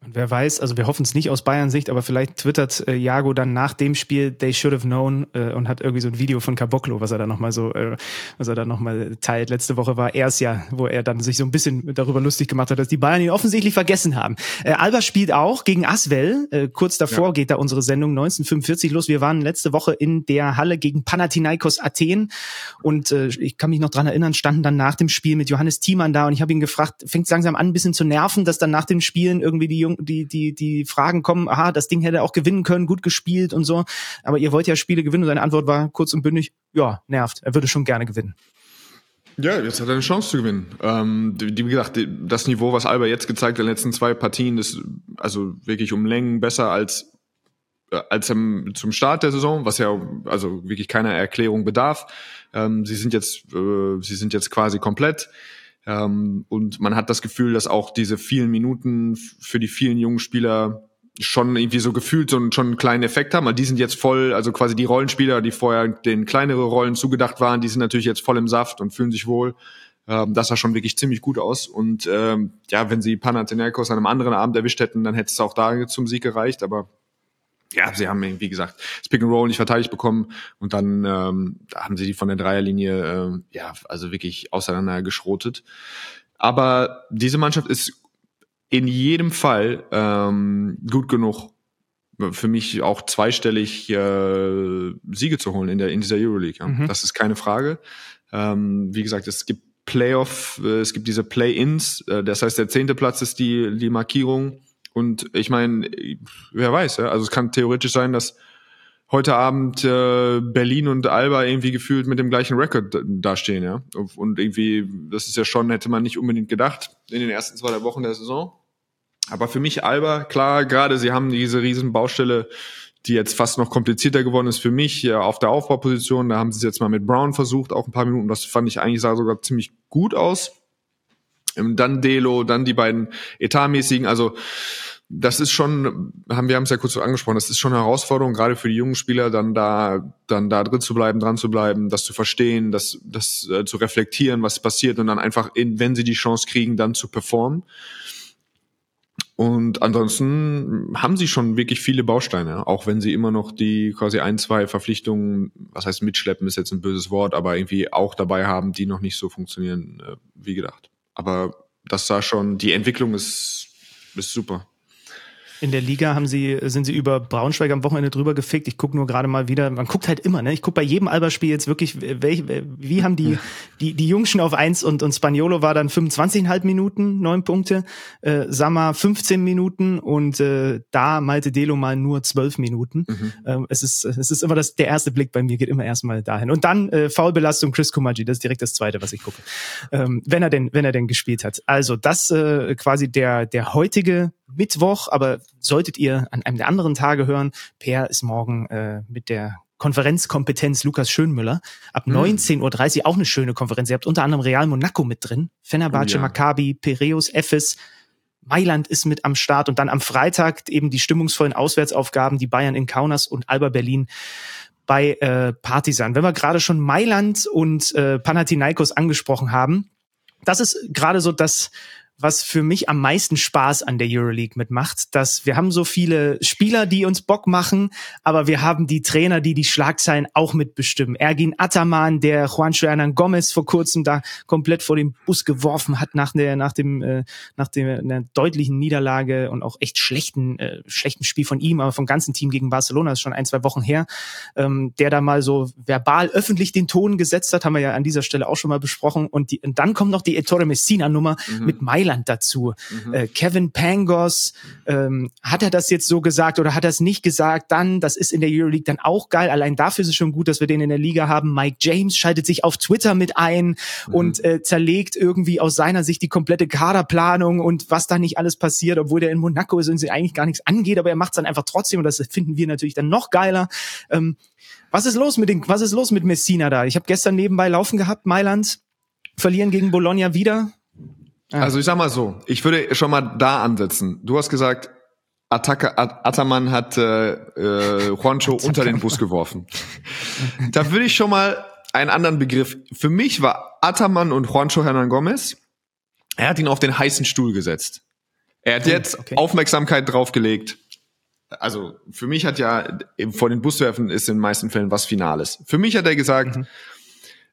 Und wer weiß, also wir hoffen es nicht aus Bayern Sicht, aber vielleicht twittert äh, Jago dann nach dem Spiel They should have known äh, und hat irgendwie so ein Video von Caboclo, was er da nochmal so, äh, was er da nochmal teilt. Letzte Woche war er es ja, wo er dann sich so ein bisschen darüber lustig gemacht hat, dass die Bayern ihn offensichtlich vergessen haben. Äh, Alba spielt auch gegen Aswell. Äh, kurz davor ja. geht da unsere Sendung 1945 los. Wir waren letzte Woche in der Halle gegen Panathinaikos Athen und äh, ich kann mich noch dran erinnern, standen dann nach dem Spiel mit Johannes Thiemann da und ich habe ihn gefragt, fängt langsam an, ein bisschen zu nerven, dass dann nach dem Spielen irgendwie die Jungen die, die, die Fragen kommen, aha, das Ding hätte auch gewinnen können, gut gespielt und so. Aber ihr wollt ja Spiele gewinnen und seine Antwort war kurz und bündig, ja, nervt. Er würde schon gerne gewinnen. Ja, jetzt hat er eine Chance zu gewinnen. Ähm, wie gesagt, das Niveau, was Alba jetzt gezeigt hat in den letzten zwei Partien, ist also wirklich um Längen besser als äh, als zum Start der Saison, was ja also wirklich keiner Erklärung bedarf. Ähm, sie sind jetzt, äh, sie sind jetzt quasi komplett. Ähm, und man hat das Gefühl, dass auch diese vielen Minuten für die vielen jungen Spieler schon irgendwie so gefühlt so einen, schon einen kleinen Effekt haben, weil die sind jetzt voll, also quasi die Rollenspieler, die vorher den kleinere Rollen zugedacht waren, die sind natürlich jetzt voll im Saft und fühlen sich wohl. Ähm, das sah schon wirklich ziemlich gut aus. Und ähm, ja, wenn sie Panathinaikos an einem anderen Abend erwischt hätten, dann hätte es auch da zum Sieg gereicht. Aber ja, sie haben, wie gesagt, das Pick and Roll nicht verteidigt bekommen und dann ähm, haben sie die von der Dreierlinie, äh, ja, also wirklich auseinander geschrotet. Aber diese Mannschaft ist in jedem Fall ähm, gut genug, für mich auch zweistellig äh, Siege zu holen in der in dieser Euroleague. Ja. Mhm. Das ist keine Frage. Ähm, wie gesagt, es gibt Playoff, äh, es gibt diese Play-ins. Äh, das heißt, der zehnte Platz ist die die Markierung und ich meine, wer weiß, ja? also es kann theoretisch sein, dass heute Abend äh, Berlin und Alba irgendwie gefühlt mit dem gleichen Rekord dastehen, ja. Und irgendwie, das ist ja schon, hätte man nicht unbedingt gedacht in den ersten zwei Wochen der Saison. Aber für mich Alba, klar, gerade sie haben diese riesen Baustelle, die jetzt fast noch komplizierter geworden ist für mich ja, auf der Aufbauposition. Da haben sie es jetzt mal mit Brown versucht, auch ein paar Minuten. Das fand ich eigentlich sah sogar ziemlich gut aus. Ähm, dann Delo, dann die beiden etatmäßigen. Also das ist schon, haben wir haben es ja kurz angesprochen, das ist schon eine Herausforderung, gerade für die jungen Spieler, dann da, dann da drin zu bleiben, dran zu bleiben, das zu verstehen, das, das äh, zu reflektieren, was passiert und dann einfach, in, wenn sie die Chance kriegen, dann zu performen. Und ansonsten haben sie schon wirklich viele Bausteine, auch wenn sie immer noch die quasi ein, zwei Verpflichtungen, was heißt mitschleppen, ist jetzt ein böses Wort, aber irgendwie auch dabei haben, die noch nicht so funktionieren äh, wie gedacht. Aber das sah schon, die Entwicklung ist, ist super. In der Liga haben sie, sind sie über Braunschweig am Wochenende drüber gefickt. Ich gucke nur gerade mal wieder. Man guckt halt immer, ne? Ich gucke bei jedem Alba-Spiel jetzt wirklich, welch, wie haben die, die, die Jungschen auf eins und, und Spaniolo war dann 25,5 Minuten, neun Punkte, äh, Sammer 15 Minuten und äh, da Malte Delo mal nur 12 Minuten. Mhm. Ähm, es ist, es ist immer das, der erste Blick bei mir geht immer erstmal dahin. Und dann äh, Foulbelastung Chris Kumaji, das ist direkt das zweite, was ich gucke. Ähm, wenn er denn, wenn er denn gespielt hat. Also das äh, quasi der, der heutige Mittwoch, aber solltet ihr an einem der anderen Tage hören, Per ist morgen äh, mit der Konferenzkompetenz Lukas Schönmüller ab mhm. 19.30 Uhr auch eine schöne Konferenz. Ihr habt unter anderem Real Monaco mit drin, Fenerbahce, oh, ja. Maccabi, Piraeus, Ephes, Mailand ist mit am Start und dann am Freitag eben die stimmungsvollen Auswärtsaufgaben, die Bayern in Kaunas und Alba Berlin bei äh, Partisan. Wenn wir gerade schon Mailand und äh, Panathinaikos angesprochen haben, das ist gerade so das was für mich am meisten Spaß an der Euroleague mitmacht, dass wir haben so viele Spieler, die uns Bock machen, aber wir haben die Trainer, die die Schlagzeilen auch mitbestimmen. Ergin Ataman, der Juancho Hernan Gomez vor kurzem da komplett vor dem Bus geworfen hat nach der nach dem äh, nach der, einer deutlichen Niederlage und auch echt schlechten äh, schlechten Spiel von ihm, aber vom ganzen Team gegen Barcelona ist schon ein zwei Wochen her, ähm, der da mal so verbal öffentlich den Ton gesetzt hat, haben wir ja an dieser Stelle auch schon mal besprochen und, die, und dann kommt noch die Ettore Messina Nummer mhm. mit Mailand Mailand dazu. Mhm. Äh, Kevin Pangos, ähm, hat er das jetzt so gesagt oder hat er es nicht gesagt? Dann, das ist in der Euroleague dann auch geil. Allein dafür ist es schon gut, dass wir den in der Liga haben. Mike James schaltet sich auf Twitter mit ein mhm. und äh, zerlegt irgendwie aus seiner Sicht die komplette Kaderplanung und was da nicht alles passiert, obwohl der in Monaco ist und sie eigentlich gar nichts angeht, aber er macht es dann einfach trotzdem und das finden wir natürlich dann noch geiler. Ähm, was ist los mit den, was ist los mit Messina da? Ich habe gestern nebenbei laufen gehabt, Mailand verlieren gegen Bologna wieder. Also ich sag mal so, ich würde schon mal da ansetzen. Du hast gesagt, Attacke, Ataman hat äh, äh, Juancho unter den Bus geworfen. da würde ich schon mal einen anderen Begriff. Für mich war Ataman und Juancho Hernan Gomez, er hat ihn auf den heißen Stuhl gesetzt. Er hat jetzt okay. Aufmerksamkeit draufgelegt. Also für mich hat ja vor den Bus werfen ist in den meisten Fällen was Finales. Für mich hat er gesagt, mhm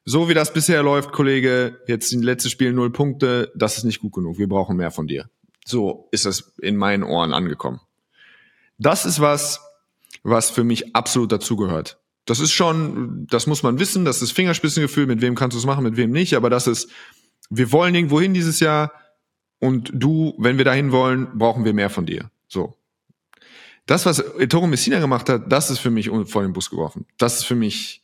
so wie das bisher läuft, Kollege, jetzt in letzten Spiel null Punkte, das ist nicht gut genug. Wir brauchen mehr von dir. So ist das in meinen Ohren angekommen. Das ist was, was für mich absolut dazugehört. Das ist schon, das muss man wissen, das ist Fingerspitzengefühl, mit wem kannst du es machen, mit wem nicht, aber das ist, wir wollen irgendwo hin dieses Jahr und du, wenn wir dahin wollen, brauchen wir mehr von dir. So. Das, was Ettore Messina gemacht hat, das ist für mich vor den Bus geworfen. Das ist für mich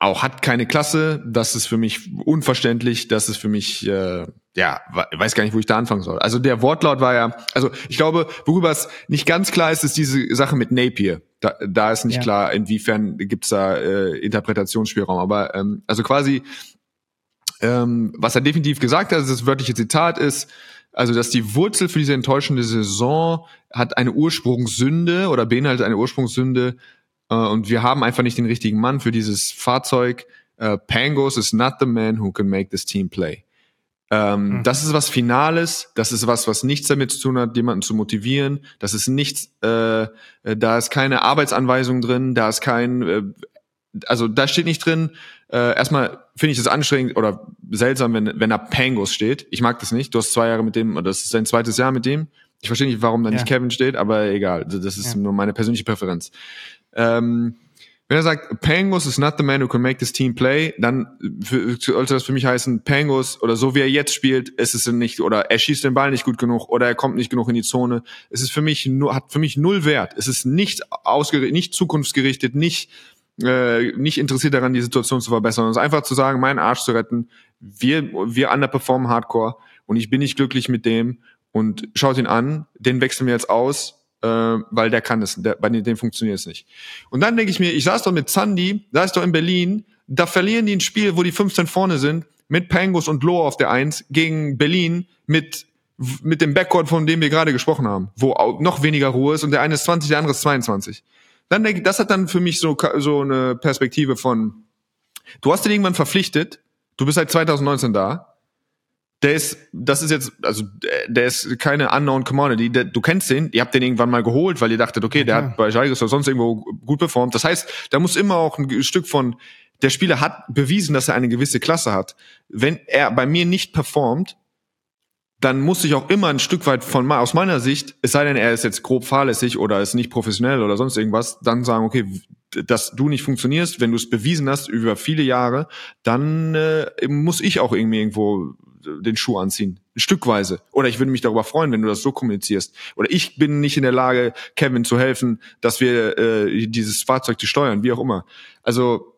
auch hat keine Klasse. Das ist für mich unverständlich. Das ist für mich, äh, ja, weiß gar nicht, wo ich da anfangen soll. Also der Wortlaut war ja, also ich glaube, worüber es nicht ganz klar ist, ist diese Sache mit Napier. Da, da ist nicht ja. klar, inwiefern gibt's da äh, Interpretationsspielraum. Aber ähm, also quasi, ähm, was er definitiv gesagt hat, das wörtliche Zitat ist, also dass die Wurzel für diese enttäuschende Saison hat eine Ursprungssünde oder beinhaltet eine Ursprungssünde äh, und wir haben einfach nicht den richtigen Mann für dieses Fahrzeug. Äh, Pangos is not the man who can make this team play. Ähm, mhm. Das ist was Finales, das ist was, was nichts damit zu tun hat, jemanden zu motivieren. Das ist nichts, äh, da ist keine Arbeitsanweisung drin, da ist kein, äh, also da steht nicht drin, äh, erstmal finde ich das anstrengend oder seltsam, wenn, wenn da Pangos steht. Ich mag das nicht. Du hast zwei Jahre mit dem, oder das ist dein zweites Jahr mit dem. Ich verstehe nicht, warum da ja. nicht Kevin steht, aber egal. Das ist ja. nur meine persönliche Präferenz. Ähm, wenn er sagt, Pangos is not the man who can make this team play, dann sollte das für mich heißen, Pangos oder so wie er jetzt spielt, ist es nicht, oder er schießt den Ball nicht gut genug oder er kommt nicht genug in die Zone. Es ist für mich nur, hat für mich null Wert. Es ist nicht ausgerichtet, nicht zukunftsgerichtet, nicht, äh, nicht interessiert daran, die Situation zu verbessern. Es ist einfach zu sagen, meinen Arsch zu retten. Wir, wir underperformen hardcore und ich bin nicht glücklich mit dem und schaut ihn an, den wechseln wir jetzt aus äh, weil der kann es, der, bei dem funktioniert es nicht. Und dann denke ich mir, ich saß doch mit Sandy, da ist doch in Berlin, da verlieren die ein Spiel, wo die 15 vorne sind, mit Pangos und Loh auf der Eins gegen Berlin mit mit dem Backcourt, von dem wir gerade gesprochen haben, wo noch weniger Ruhe ist und der eine ist 20, der andere ist 22. Dann denke ich, das hat dann für mich so so eine Perspektive von du hast den irgendwann verpflichtet, du bist seit 2019 da, der ist, das ist jetzt, also der ist keine unknown commodity. Der, du kennst den, ihr habt den irgendwann mal geholt, weil ihr dachtet, okay, der hat bei Schalke oder sonst irgendwo gut performt. Das heißt, da muss immer auch ein Stück von, der Spieler hat bewiesen, dass er eine gewisse Klasse hat. Wenn er bei mir nicht performt, dann muss ich auch immer ein Stück weit von aus meiner Sicht, es sei denn, er ist jetzt grob fahrlässig oder ist nicht professionell oder sonst irgendwas, dann sagen, okay, dass du nicht funktionierst, wenn du es bewiesen hast über viele Jahre, dann äh, muss ich auch irgendwie irgendwo den Schuh anziehen. Stückweise. Oder ich würde mich darüber freuen, wenn du das so kommunizierst. Oder ich bin nicht in der Lage, Kevin zu helfen, dass wir äh, dieses Fahrzeug zu steuern, wie auch immer. Also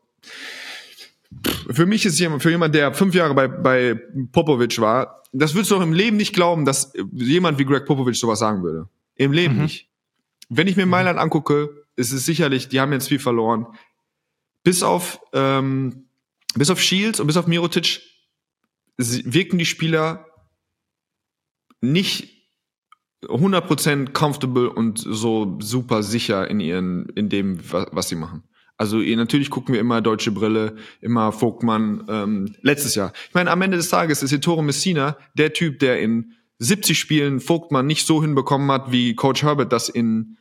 für mich ist jemand, für jemand, der fünf Jahre bei, bei Popovic war, das würdest du doch im Leben nicht glauben, dass jemand wie Greg Popovic sowas sagen würde. Im Leben mhm. nicht. Wenn ich mir Mailand angucke, ist es sicherlich, die haben jetzt viel verloren. Bis auf, ähm, bis auf Shields und bis auf Mirotic wirken die Spieler nicht 100% comfortable und so super sicher in ihren, in dem, was, sie machen. Also natürlich gucken wir immer deutsche Brille, immer Vogtmann. Ähm, letztes Jahr. Ich meine, am Ende des Tages ist Ettore Messina der Typ, der in 70 Spielen Vogtmann nicht so hinbekommen hat, wie Coach Herbert das in,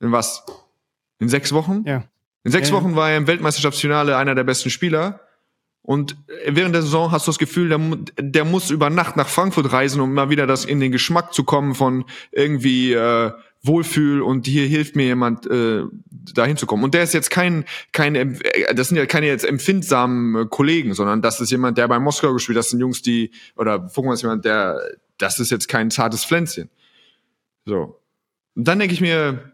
in was? In sechs Wochen? Ja. In sechs ja, Wochen war er im Weltmeisterschaftsfinale einer der besten Spieler. Und während der Saison hast du das Gefühl, der, der muss über Nacht nach Frankfurt reisen, um mal wieder das in den Geschmack zu kommen von irgendwie äh, Wohlfühl und hier hilft mir jemand äh, dahin zu kommen. Und der ist jetzt kein kein äh, das sind ja keine jetzt empfindsamen äh, Kollegen, sondern das ist jemand, der bei Moskau gespielt, das sind Jungs, die oder wir uns jemand, der das ist jetzt kein zartes Pflänzchen. So. Und dann denke ich mir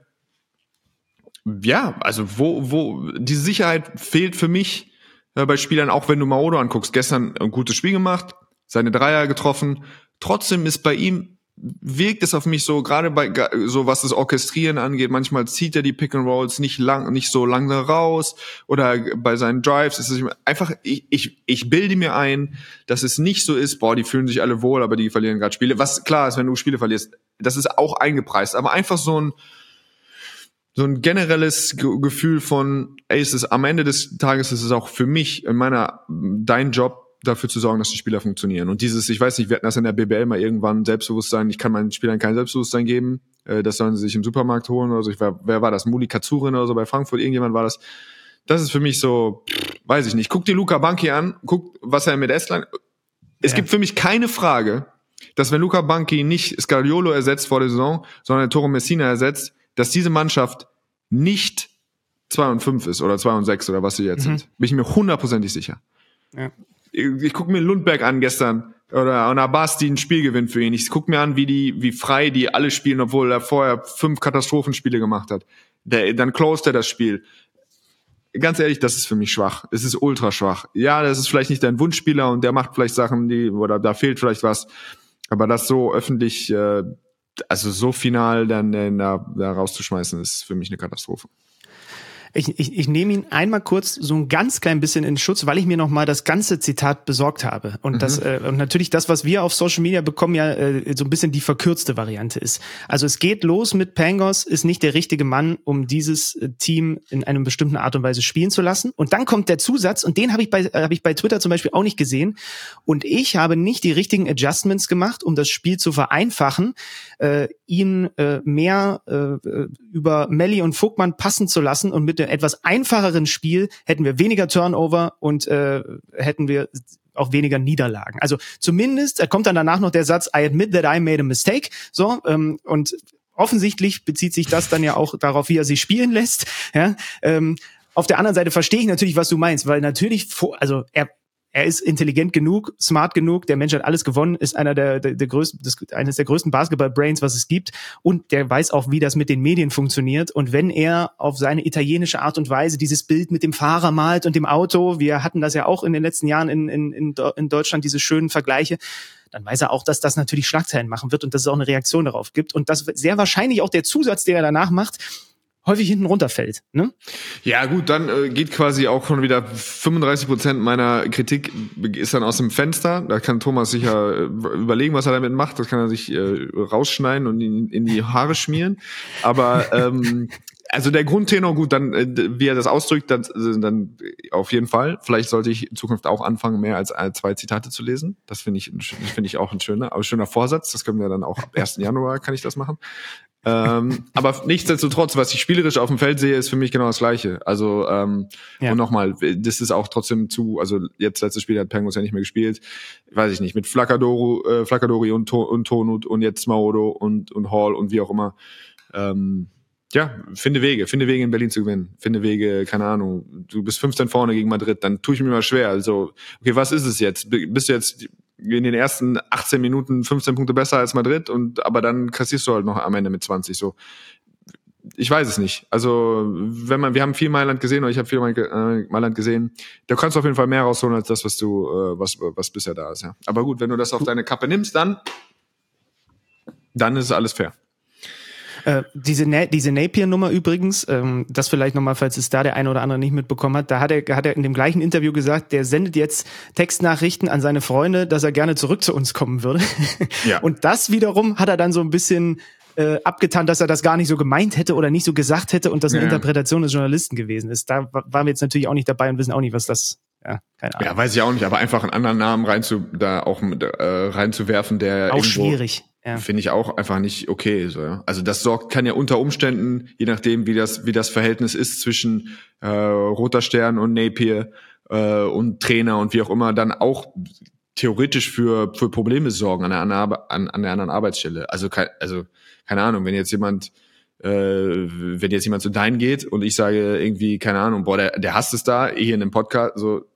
ja, also wo wo die Sicherheit fehlt für mich bei Spielern, auch wenn du Maodo anguckst, gestern ein gutes Spiel gemacht, seine Dreier getroffen. Trotzdem ist bei ihm wirkt es auf mich so, gerade bei so was das Orchestrieren angeht, manchmal zieht er die Pick and Rolls nicht lang, nicht so lange raus oder bei seinen Drives ist es einfach, ich, ich, ich bilde mir ein, dass es nicht so ist, boah, die fühlen sich alle wohl, aber die verlieren gerade Spiele. Was klar ist, wenn du Spiele verlierst, das ist auch eingepreist, aber einfach so ein, so ein generelles Gefühl von, ey, es ist am Ende des Tages ist es auch für mich in meiner dein Job dafür zu sorgen, dass die Spieler funktionieren. Und dieses, ich weiß nicht, wir hatten das in der BBL mal irgendwann Selbstbewusstsein, ich kann meinen Spielern kein Selbstbewusstsein geben, äh, das sollen sie sich im Supermarkt holen oder so. Ich war, wer war das? Muli Katsurin oder so bei Frankfurt, irgendjemand war das. Das ist für mich so, weiß ich nicht. Guck dir Luca Banki an, guck, was er mit Estland. Es ja. gibt für mich keine Frage, dass wenn Luca Banki nicht Scariolo ersetzt vor der Saison, sondern Toro Messina ersetzt, dass diese Mannschaft nicht 2 und 5 ist oder 2 und 6 oder was sie jetzt mhm. sind. Bin ich mir hundertprozentig sicher. Ja. Ich, ich gucke mir Lundberg an gestern oder und Abbas, die ein Spiel gewinnt für ihn. Ich gucke mir an, wie die, wie frei die alle spielen, obwohl er vorher fünf Katastrophenspiele gemacht hat. Der, dann closed er das Spiel. ganz ehrlich, das ist für mich schwach. Es ist ultra schwach. Ja, das ist vielleicht nicht dein Wunschspieler und der macht vielleicht Sachen, die, oder da fehlt vielleicht was. Aber das so öffentlich, äh, also so final dann äh, da, da rauszuschmeißen, ist für mich eine Katastrophe. Ich, ich, ich nehme ihn einmal kurz so ein ganz klein bisschen in Schutz, weil ich mir noch mal das ganze Zitat besorgt habe. Und mhm. das äh, und natürlich das, was wir auf Social Media bekommen, ja äh, so ein bisschen die verkürzte Variante ist. Also es geht los mit Pangos, ist nicht der richtige Mann, um dieses äh, Team in einer bestimmten Art und Weise spielen zu lassen. Und dann kommt der Zusatz, und den habe ich bei äh, habe ich bei Twitter zum Beispiel auch nicht gesehen. Und ich habe nicht die richtigen Adjustments gemacht, um das Spiel zu vereinfachen, äh, ihn äh, mehr äh, über Melly und Vogtmann passen zu lassen und mit dem etwas einfacheren Spiel hätten wir weniger Turnover und äh, hätten wir auch weniger Niederlagen. Also zumindest, kommt dann danach noch der Satz, I admit that I made a mistake. So, ähm, und offensichtlich bezieht sich das dann ja auch darauf, wie er sie spielen lässt. Ja, ähm, auf der anderen Seite verstehe ich natürlich, was du meinst, weil natürlich, also er er ist intelligent genug, smart genug, der Mensch hat alles gewonnen, ist einer der, der, der größten, des, eines der größten Basketball-Brains, was es gibt. Und der weiß auch, wie das mit den Medien funktioniert. Und wenn er auf seine italienische Art und Weise dieses Bild mit dem Fahrer malt und dem Auto, wir hatten das ja auch in den letzten Jahren in, in, in Deutschland, diese schönen Vergleiche, dann weiß er auch, dass das natürlich Schlagzeilen machen wird und dass es auch eine Reaktion darauf gibt. Und das sehr wahrscheinlich auch der Zusatz, den er danach macht, häufig hinten runterfällt. Ne? Ja gut, dann äh, geht quasi auch schon wieder 35 Prozent meiner Kritik ist dann aus dem Fenster. Da kann Thomas sicher äh, überlegen, was er damit macht. Das kann er sich äh, rausschneiden und in, in die Haare schmieren. Aber ähm, also der Grundtenor, gut, dann, äh, wie er das ausdrückt, dann, dann auf jeden Fall. Vielleicht sollte ich in Zukunft auch anfangen, mehr als ein, zwei Zitate zu lesen. Das finde ich, finde ich auch ein schöner, aber schöner Vorsatz. Das können wir dann auch ab 1. Januar kann ich das machen ähm, aber nichtsdestotrotz, was ich spielerisch auf dem Feld sehe, ist für mich genau das Gleiche. Also ähm, ja. und nochmal, das ist auch trotzdem zu, also jetzt letztes Spiel hat Pengos ja nicht mehr gespielt, weiß ich nicht, mit Flacadoro, äh, Flacadori und, to und Tonut und jetzt Maodo und, und Hall und wie auch immer. Ähm, ja, finde Wege, finde Wege in Berlin zu gewinnen. Finde Wege, keine Ahnung, du bist 15 vorne gegen Madrid, dann tue ich mir mal schwer. Also, okay, was ist es jetzt? Bist du jetzt in den ersten 18 Minuten 15 Punkte besser als Madrid und aber dann kassierst du halt noch am Ende mit 20 so. Ich weiß es nicht. Also, wenn man, wir haben viel Mailand gesehen oder ich habe viel äh, Mailand gesehen, da kannst du auf jeden Fall mehr rausholen als das, was du, äh, was, was bisher da ist, ja. Aber gut, wenn du das auf deine Kappe nimmst, dann, dann ist alles fair. Äh, diese, Na diese Napier-Nummer übrigens, ähm, das vielleicht nochmal, falls es da der eine oder andere nicht mitbekommen hat, da hat er, hat er in dem gleichen Interview gesagt, der sendet jetzt Textnachrichten an seine Freunde, dass er gerne zurück zu uns kommen würde. Ja. Und das wiederum hat er dann so ein bisschen äh, abgetan, dass er das gar nicht so gemeint hätte oder nicht so gesagt hätte und das eine ja. Interpretation des Journalisten gewesen ist. Da waren wir jetzt natürlich auch nicht dabei und wissen auch nicht, was das ja, keine Ahnung. Ja, weiß ich auch nicht, aber einfach einen anderen Namen rein zu, da auch äh, reinzuwerfen, der auch schwierig. Ja. Finde ich auch einfach nicht okay. So, ja. Also das sorgt, kann ja unter Umständen, je nachdem, wie das, wie das Verhältnis ist zwischen äh, Roter Stern und Napier äh, und Trainer und wie auch immer, dann auch theoretisch für, für Probleme sorgen an der, an, an der anderen Arbeitsstelle. Also, also keine Ahnung, wenn jetzt jemand äh, wenn jetzt jemand zu dein geht und ich sage irgendwie, keine Ahnung, boah, der, der hasst es da, hier in dem Podcast, so,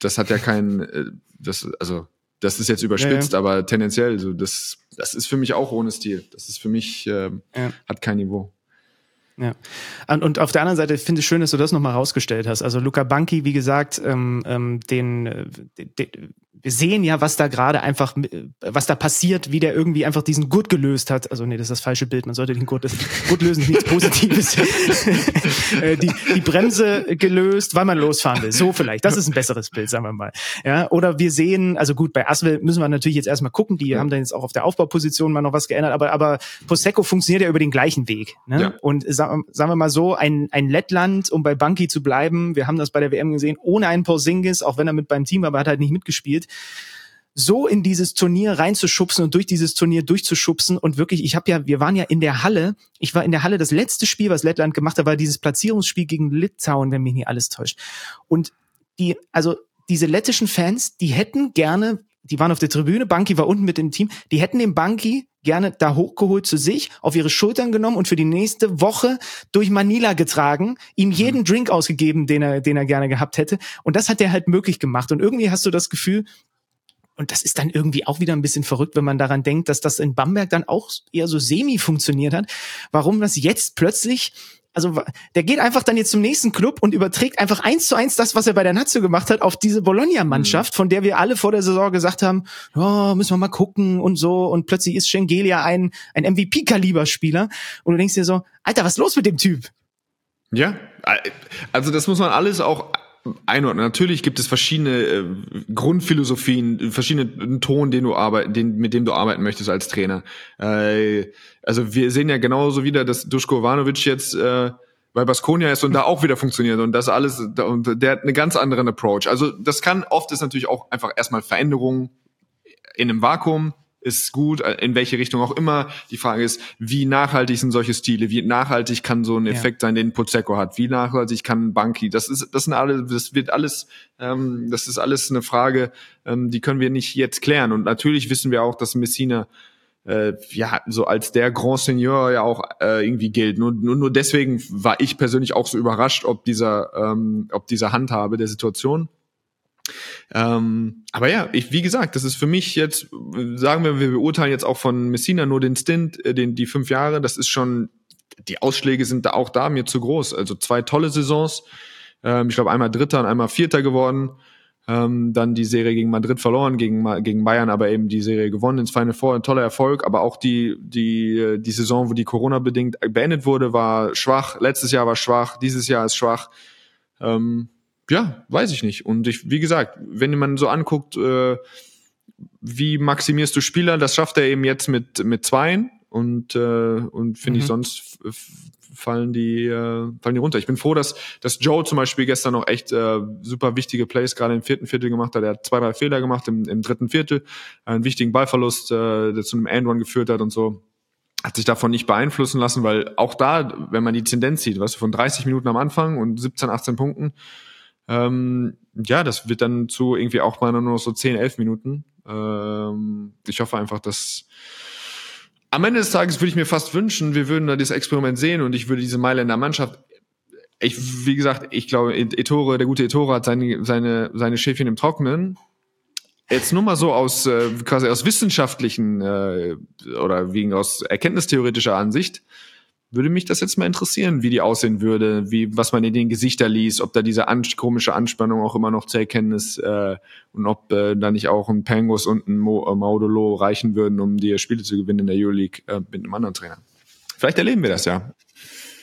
das hat ja keinen, äh, das, also, das ist jetzt überspitzt, ja, ja. aber tendenziell, so, das, das ist für mich auch ohne Stil. Das ist für mich, äh, ja. hat kein Niveau. Ja. Und auf der anderen Seite finde ich schön, dass du das nochmal rausgestellt hast. Also Luca Banki, wie gesagt, ähm, ähm, den, äh, den, wir sehen ja, was da gerade einfach, was da passiert, wie der irgendwie einfach diesen Gurt gelöst hat. Also nee, das ist das falsche Bild. Man sollte den Gurt, Gurt lösen, nichts Positives. Äh, die, die Bremse gelöst, weil man losfahren will. So vielleicht. Das ist ein besseres Bild, sagen wir mal. Ja, oder wir sehen, also gut, bei Aswell müssen wir natürlich jetzt erstmal gucken. Die ja. haben dann jetzt auch auf der Aufbauposition mal noch was geändert. Aber, aber Prosecco funktioniert ja über den gleichen Weg. Ne? Ja. Und sagen, wir mal so, ein, ein Lettland, um bei Banki zu bleiben, wir haben das bei der WM gesehen, ohne einen Porzingis, auch wenn er mit beim Team war, aber hat halt nicht mitgespielt. So in dieses Turnier reinzuschubsen und durch dieses Turnier durchzuschubsen und wirklich, ich habe ja, wir waren ja in der Halle, ich war in der Halle, das letzte Spiel, was Lettland gemacht hat, war dieses Platzierungsspiel gegen Litauen, wenn mich nicht alles täuscht. Und die, also diese lettischen Fans, die hätten gerne, die waren auf der Tribüne, Banki war unten mit dem Team, die hätten den Banki gerne da hochgeholt zu sich, auf ihre Schultern genommen und für die nächste Woche durch Manila getragen, ihm jeden mhm. Drink ausgegeben, den er, den er gerne gehabt hätte. Und das hat er halt möglich gemacht. Und irgendwie hast du das Gefühl, und das ist dann irgendwie auch wieder ein bisschen verrückt, wenn man daran denkt, dass das in Bamberg dann auch eher so semi funktioniert hat. Warum das jetzt plötzlich also der geht einfach dann jetzt zum nächsten Club und überträgt einfach eins zu eins das, was er bei der Nazio gemacht hat, auf diese Bologna-Mannschaft, mhm. von der wir alle vor der Saison gesagt haben, oh, müssen wir mal gucken und so. Und plötzlich ist Schengelia ein, ein MVP-Kaliber-Spieler. Und du denkst dir so, Alter, was ist los mit dem Typ? Ja, also das muss man alles auch einordnen. Natürlich gibt es verschiedene äh, Grundphilosophien, verschiedene Ton, den du arbeit, den, mit dem du arbeiten möchtest als Trainer. Äh, also wir sehen ja genauso wieder, dass Duschko Ivanovic jetzt äh, bei Baskonia ist und da auch wieder funktioniert und das alles und der hat einen ganz anderen Approach. Also das kann oft ist natürlich auch einfach erstmal Veränderungen in einem Vakuum ist gut, äh, in welche Richtung auch immer. Die Frage ist, wie nachhaltig sind solche Stile? Wie nachhaltig kann so ein Effekt ja. sein, den Pozecco hat? Wie nachhaltig kann Banki? Das ist, das sind alle, das wird alles, ähm, das ist alles eine Frage, ähm, die können wir nicht jetzt klären. Und natürlich wissen wir auch, dass Messina äh, ja so als der Grand Seigneur ja auch äh, irgendwie gilt. Nur, nur, nur deswegen war ich persönlich auch so überrascht, ob dieser, ähm, ob dieser Handhabe der Situation. Ähm, aber ja, ich, wie gesagt, das ist für mich jetzt, sagen wir, wir beurteilen jetzt auch von Messina nur den Stint, äh, den, die fünf Jahre, das ist schon, die Ausschläge sind da auch da mir zu groß. Also zwei tolle Saisons. Ähm, ich glaube, einmal Dritter und einmal Vierter geworden. Ähm, dann die Serie gegen Madrid verloren, gegen, gegen Bayern aber eben die Serie gewonnen ins Final Four, ein toller Erfolg, aber auch die, die, die Saison, wo die Corona-bedingt beendet wurde, war schwach. Letztes Jahr war schwach, dieses Jahr ist schwach. Ähm, ja, weiß ich nicht. Und ich, wie gesagt, wenn man so anguckt, äh, wie maximierst du Spieler, das schafft er eben jetzt mit mit Zweien und äh, und finde mhm. ich sonst fallen die äh, fallen die runter. Ich bin froh, dass dass Joe zum Beispiel gestern noch echt äh, super wichtige Plays gerade im vierten Viertel gemacht hat. Er hat zwei drei Fehler gemacht im, im dritten Viertel, einen wichtigen Ballverlust, äh, der zu einem End One geführt hat und so hat sich davon nicht beeinflussen lassen, weil auch da, wenn man die Tendenz sieht, was weißt du, von 30 Minuten am Anfang und 17, 18 Punkten, ähm, ja, das wird dann zu irgendwie auch mal nur noch so 10, 11 Minuten. Ähm, ich hoffe einfach, dass am Ende des Tages würde ich mir fast wünschen, wir würden da dieses Experiment sehen und ich würde diese Mailänder Mannschaft ich, wie gesagt, ich glaube, Ettore, der gute Ettore hat seine, seine, seine Schäfchen im Trockenen. Jetzt nur mal so aus äh, quasi aus wissenschaftlichen äh, oder wegen aus erkenntnistheoretischer Ansicht würde mich das jetzt mal interessieren, wie die aussehen würde, wie was man in den Gesichter liest, ob da diese an, komische Anspannung auch immer noch zu erkennen ist äh, und ob äh, da nicht auch ein Pangos und ein Mo, äh, Maudolo reichen würden, um die Spiele zu gewinnen in der Euroleague äh, mit einem anderen Trainer. Vielleicht erleben wir das ja.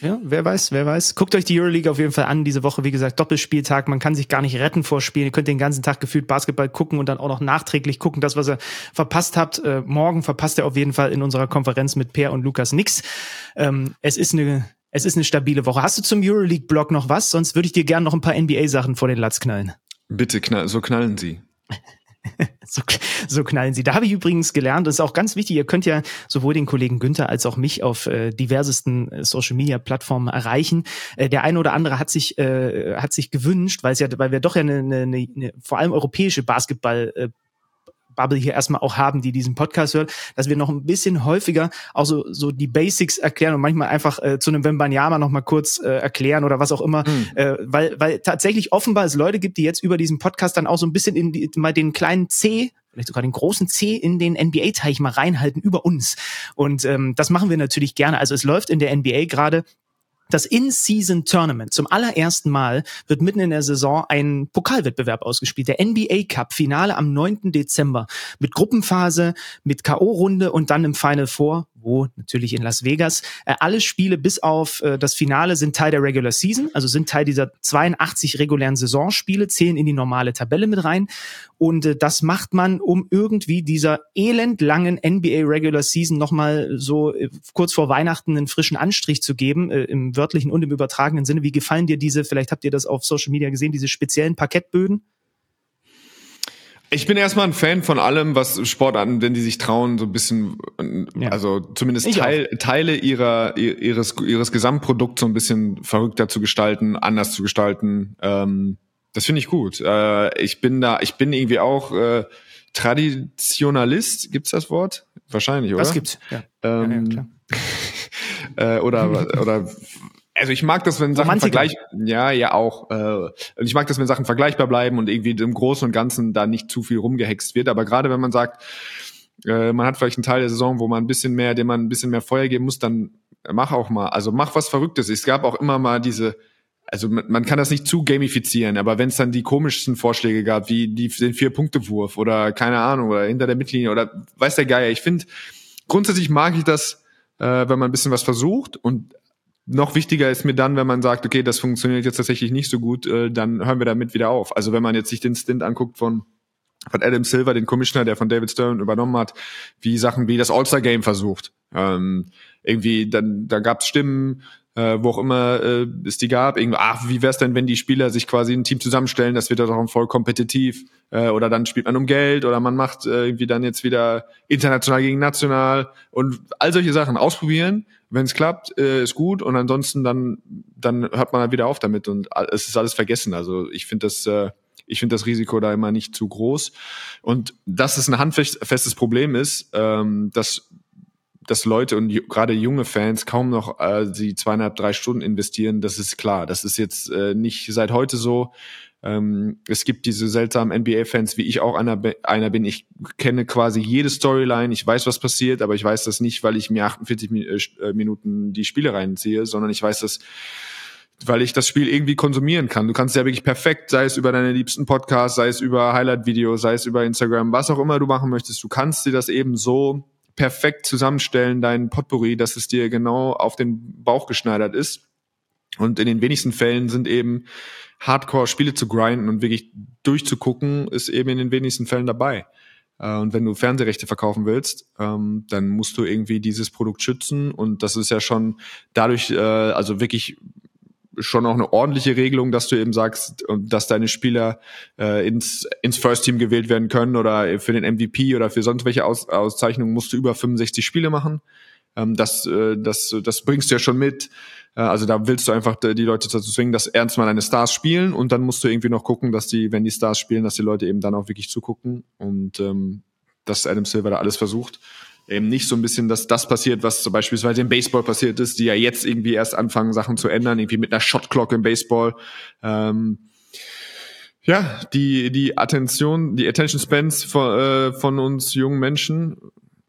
Ja, wer weiß, wer weiß. Guckt euch die Euroleague auf jeden Fall an. Diese Woche, wie gesagt, Doppelspieltag. Man kann sich gar nicht retten vor Spielen. Ihr könnt den ganzen Tag gefühlt Basketball gucken und dann auch noch nachträglich gucken, das, was ihr verpasst habt. Äh, morgen verpasst ihr auf jeden Fall in unserer Konferenz mit Per und Lukas nix. Ähm, es ist eine es ist eine stabile Woche. Hast du zum Euroleague-Blog noch was? Sonst würde ich dir gerne noch ein paar NBA-Sachen vor den Latz knallen. Bitte knall, so knallen sie. so, so knallen sie. Da habe ich übrigens gelernt, das ist auch ganz wichtig, ihr könnt ja sowohl den Kollegen Günther als auch mich auf äh, diversesten äh, Social Media Plattformen erreichen. Äh, der eine oder andere hat sich äh, hat sich gewünscht, weil es ja weil wir doch ja eine, eine, eine vor allem europäische Basketball äh, Bubble hier erstmal auch haben, die diesen Podcast hört, dass wir noch ein bisschen häufiger auch so, so die Basics erklären und manchmal einfach äh, zu einem Wembanyama noch mal kurz äh, erklären oder was auch immer, mhm. äh, weil, weil tatsächlich offenbar es Leute gibt, die jetzt über diesen Podcast dann auch so ein bisschen in die, mal den kleinen C vielleicht sogar den großen C in den NBA-Teich mal reinhalten über uns. Und ähm, das machen wir natürlich gerne. Also es läuft in der NBA gerade das In-Season-Tournament. Zum allerersten Mal wird mitten in der Saison ein Pokalwettbewerb ausgespielt. Der NBA Cup, Finale am 9. Dezember. Mit Gruppenphase, mit K.O.-Runde und dann im Final Four wo natürlich in Las Vegas. Äh, alle Spiele bis auf äh, das Finale sind Teil der Regular Season, also sind Teil dieser 82 regulären Saisonspiele, zählen in die normale Tabelle mit rein. Und äh, das macht man, um irgendwie dieser elendlangen NBA Regular Season nochmal so äh, kurz vor Weihnachten einen frischen Anstrich zu geben, äh, im wörtlichen und im übertragenen Sinne. Wie gefallen dir diese, vielleicht habt ihr das auf Social Media gesehen, diese speziellen Parkettböden? Ich bin erstmal ein Fan von allem, was Sportarten, wenn die sich trauen, so ein bisschen, ja. also zumindest Teil, Teile ihrer, ihres, ihres Gesamtprodukts so ein bisschen verrückter zu gestalten, anders zu gestalten. Ähm, das finde ich gut. Äh, ich bin da, ich bin irgendwie auch äh, Traditionalist, gibt's das Wort? Wahrscheinlich, oder? Das gibt's, ja. Ähm, ja, ja äh, oder, oder also ich mag das, wenn Sachen vergleich, ja, ja auch. Äh, ich mag das, wenn Sachen vergleichbar bleiben und irgendwie im Großen und Ganzen da nicht zu viel rumgehext wird. Aber gerade wenn man sagt, äh, man hat vielleicht einen Teil der Saison, wo man ein bisschen mehr, dem man ein bisschen mehr Feuer geben muss, dann mach auch mal. Also mach was Verrücktes. Es gab auch immer mal diese, also man, man kann das nicht zu gamifizieren, aber wenn es dann die komischsten Vorschläge gab, wie die, den Vier-Punkte-Wurf oder keine Ahnung, oder hinter der Mittellinie oder weiß der Geier, ich finde, grundsätzlich mag ich das, äh, wenn man ein bisschen was versucht und noch wichtiger ist mir dann, wenn man sagt, okay, das funktioniert jetzt tatsächlich nicht so gut, äh, dann hören wir damit wieder auf. Also wenn man jetzt sich den Stint anguckt von von Adam Silver, den Commissioner, der von David Stern übernommen hat, wie Sachen wie das All-Star-Game versucht. Ähm, irgendwie, dann, da gab es Stimmen, äh, wo auch immer äh, es die gab, irgendwie, ach, wie wär's denn, wenn die Spieler sich quasi ein Team zusammenstellen, das wird doch voll kompetitiv, äh, oder dann spielt man um Geld, oder man macht äh, irgendwie dann jetzt wieder international gegen national und all solche Sachen ausprobieren. Wenn es klappt, äh, ist gut, und ansonsten dann, dann hört man halt wieder auf damit und es ist alles vergessen. Also ich finde das äh, ich finde das Risiko da immer nicht zu groß. Und dass es ein handfestes Problem ist, ähm, dass dass Leute und gerade junge Fans kaum noch äh, die zweieinhalb, drei Stunden investieren, das ist klar. Das ist jetzt äh, nicht seit heute so. Ähm, es gibt diese seltsamen NBA-Fans, wie ich auch einer, einer bin. Ich kenne quasi jede Storyline, ich weiß, was passiert, aber ich weiß das nicht, weil ich mir 48 äh, Minuten die Spiele reinziehe, sondern ich weiß das weil ich das Spiel irgendwie konsumieren kann. Du kannst ja wirklich perfekt, sei es über deine liebsten Podcasts, sei es über Highlight-Videos, sei es über Instagram, was auch immer du machen möchtest, du kannst dir das eben so perfekt zusammenstellen, dein Potpourri, dass es dir genau auf den Bauch geschneidert ist. Und in den wenigsten Fällen sind eben Hardcore-Spiele zu grinden und wirklich durchzugucken, ist eben in den wenigsten Fällen dabei. Äh, und wenn du Fernsehrechte verkaufen willst, ähm, dann musst du irgendwie dieses Produkt schützen. Und das ist ja schon dadurch, äh, also wirklich schon auch eine ordentliche Regelung, dass du eben sagst, dass deine Spieler äh, ins, ins First Team gewählt werden können oder für den MVP oder für sonst welche Aus, Auszeichnungen musst du über 65 Spiele machen. Ähm, das, äh, das, das bringst du ja schon mit. Äh, also da willst du einfach die Leute dazu zwingen, dass ernst mal deine Stars spielen und dann musst du irgendwie noch gucken, dass die, wenn die Stars spielen, dass die Leute eben dann auch wirklich zugucken und ähm, dass Adam Silver da alles versucht eben nicht so ein bisschen, dass das passiert, was zum Beispiel im Baseball passiert ist, die ja jetzt irgendwie erst anfangen, Sachen zu ändern, irgendwie mit einer Shotclock im Baseball. Ähm, ja, die, die Attention, die Attention Spans von, äh, von uns jungen Menschen,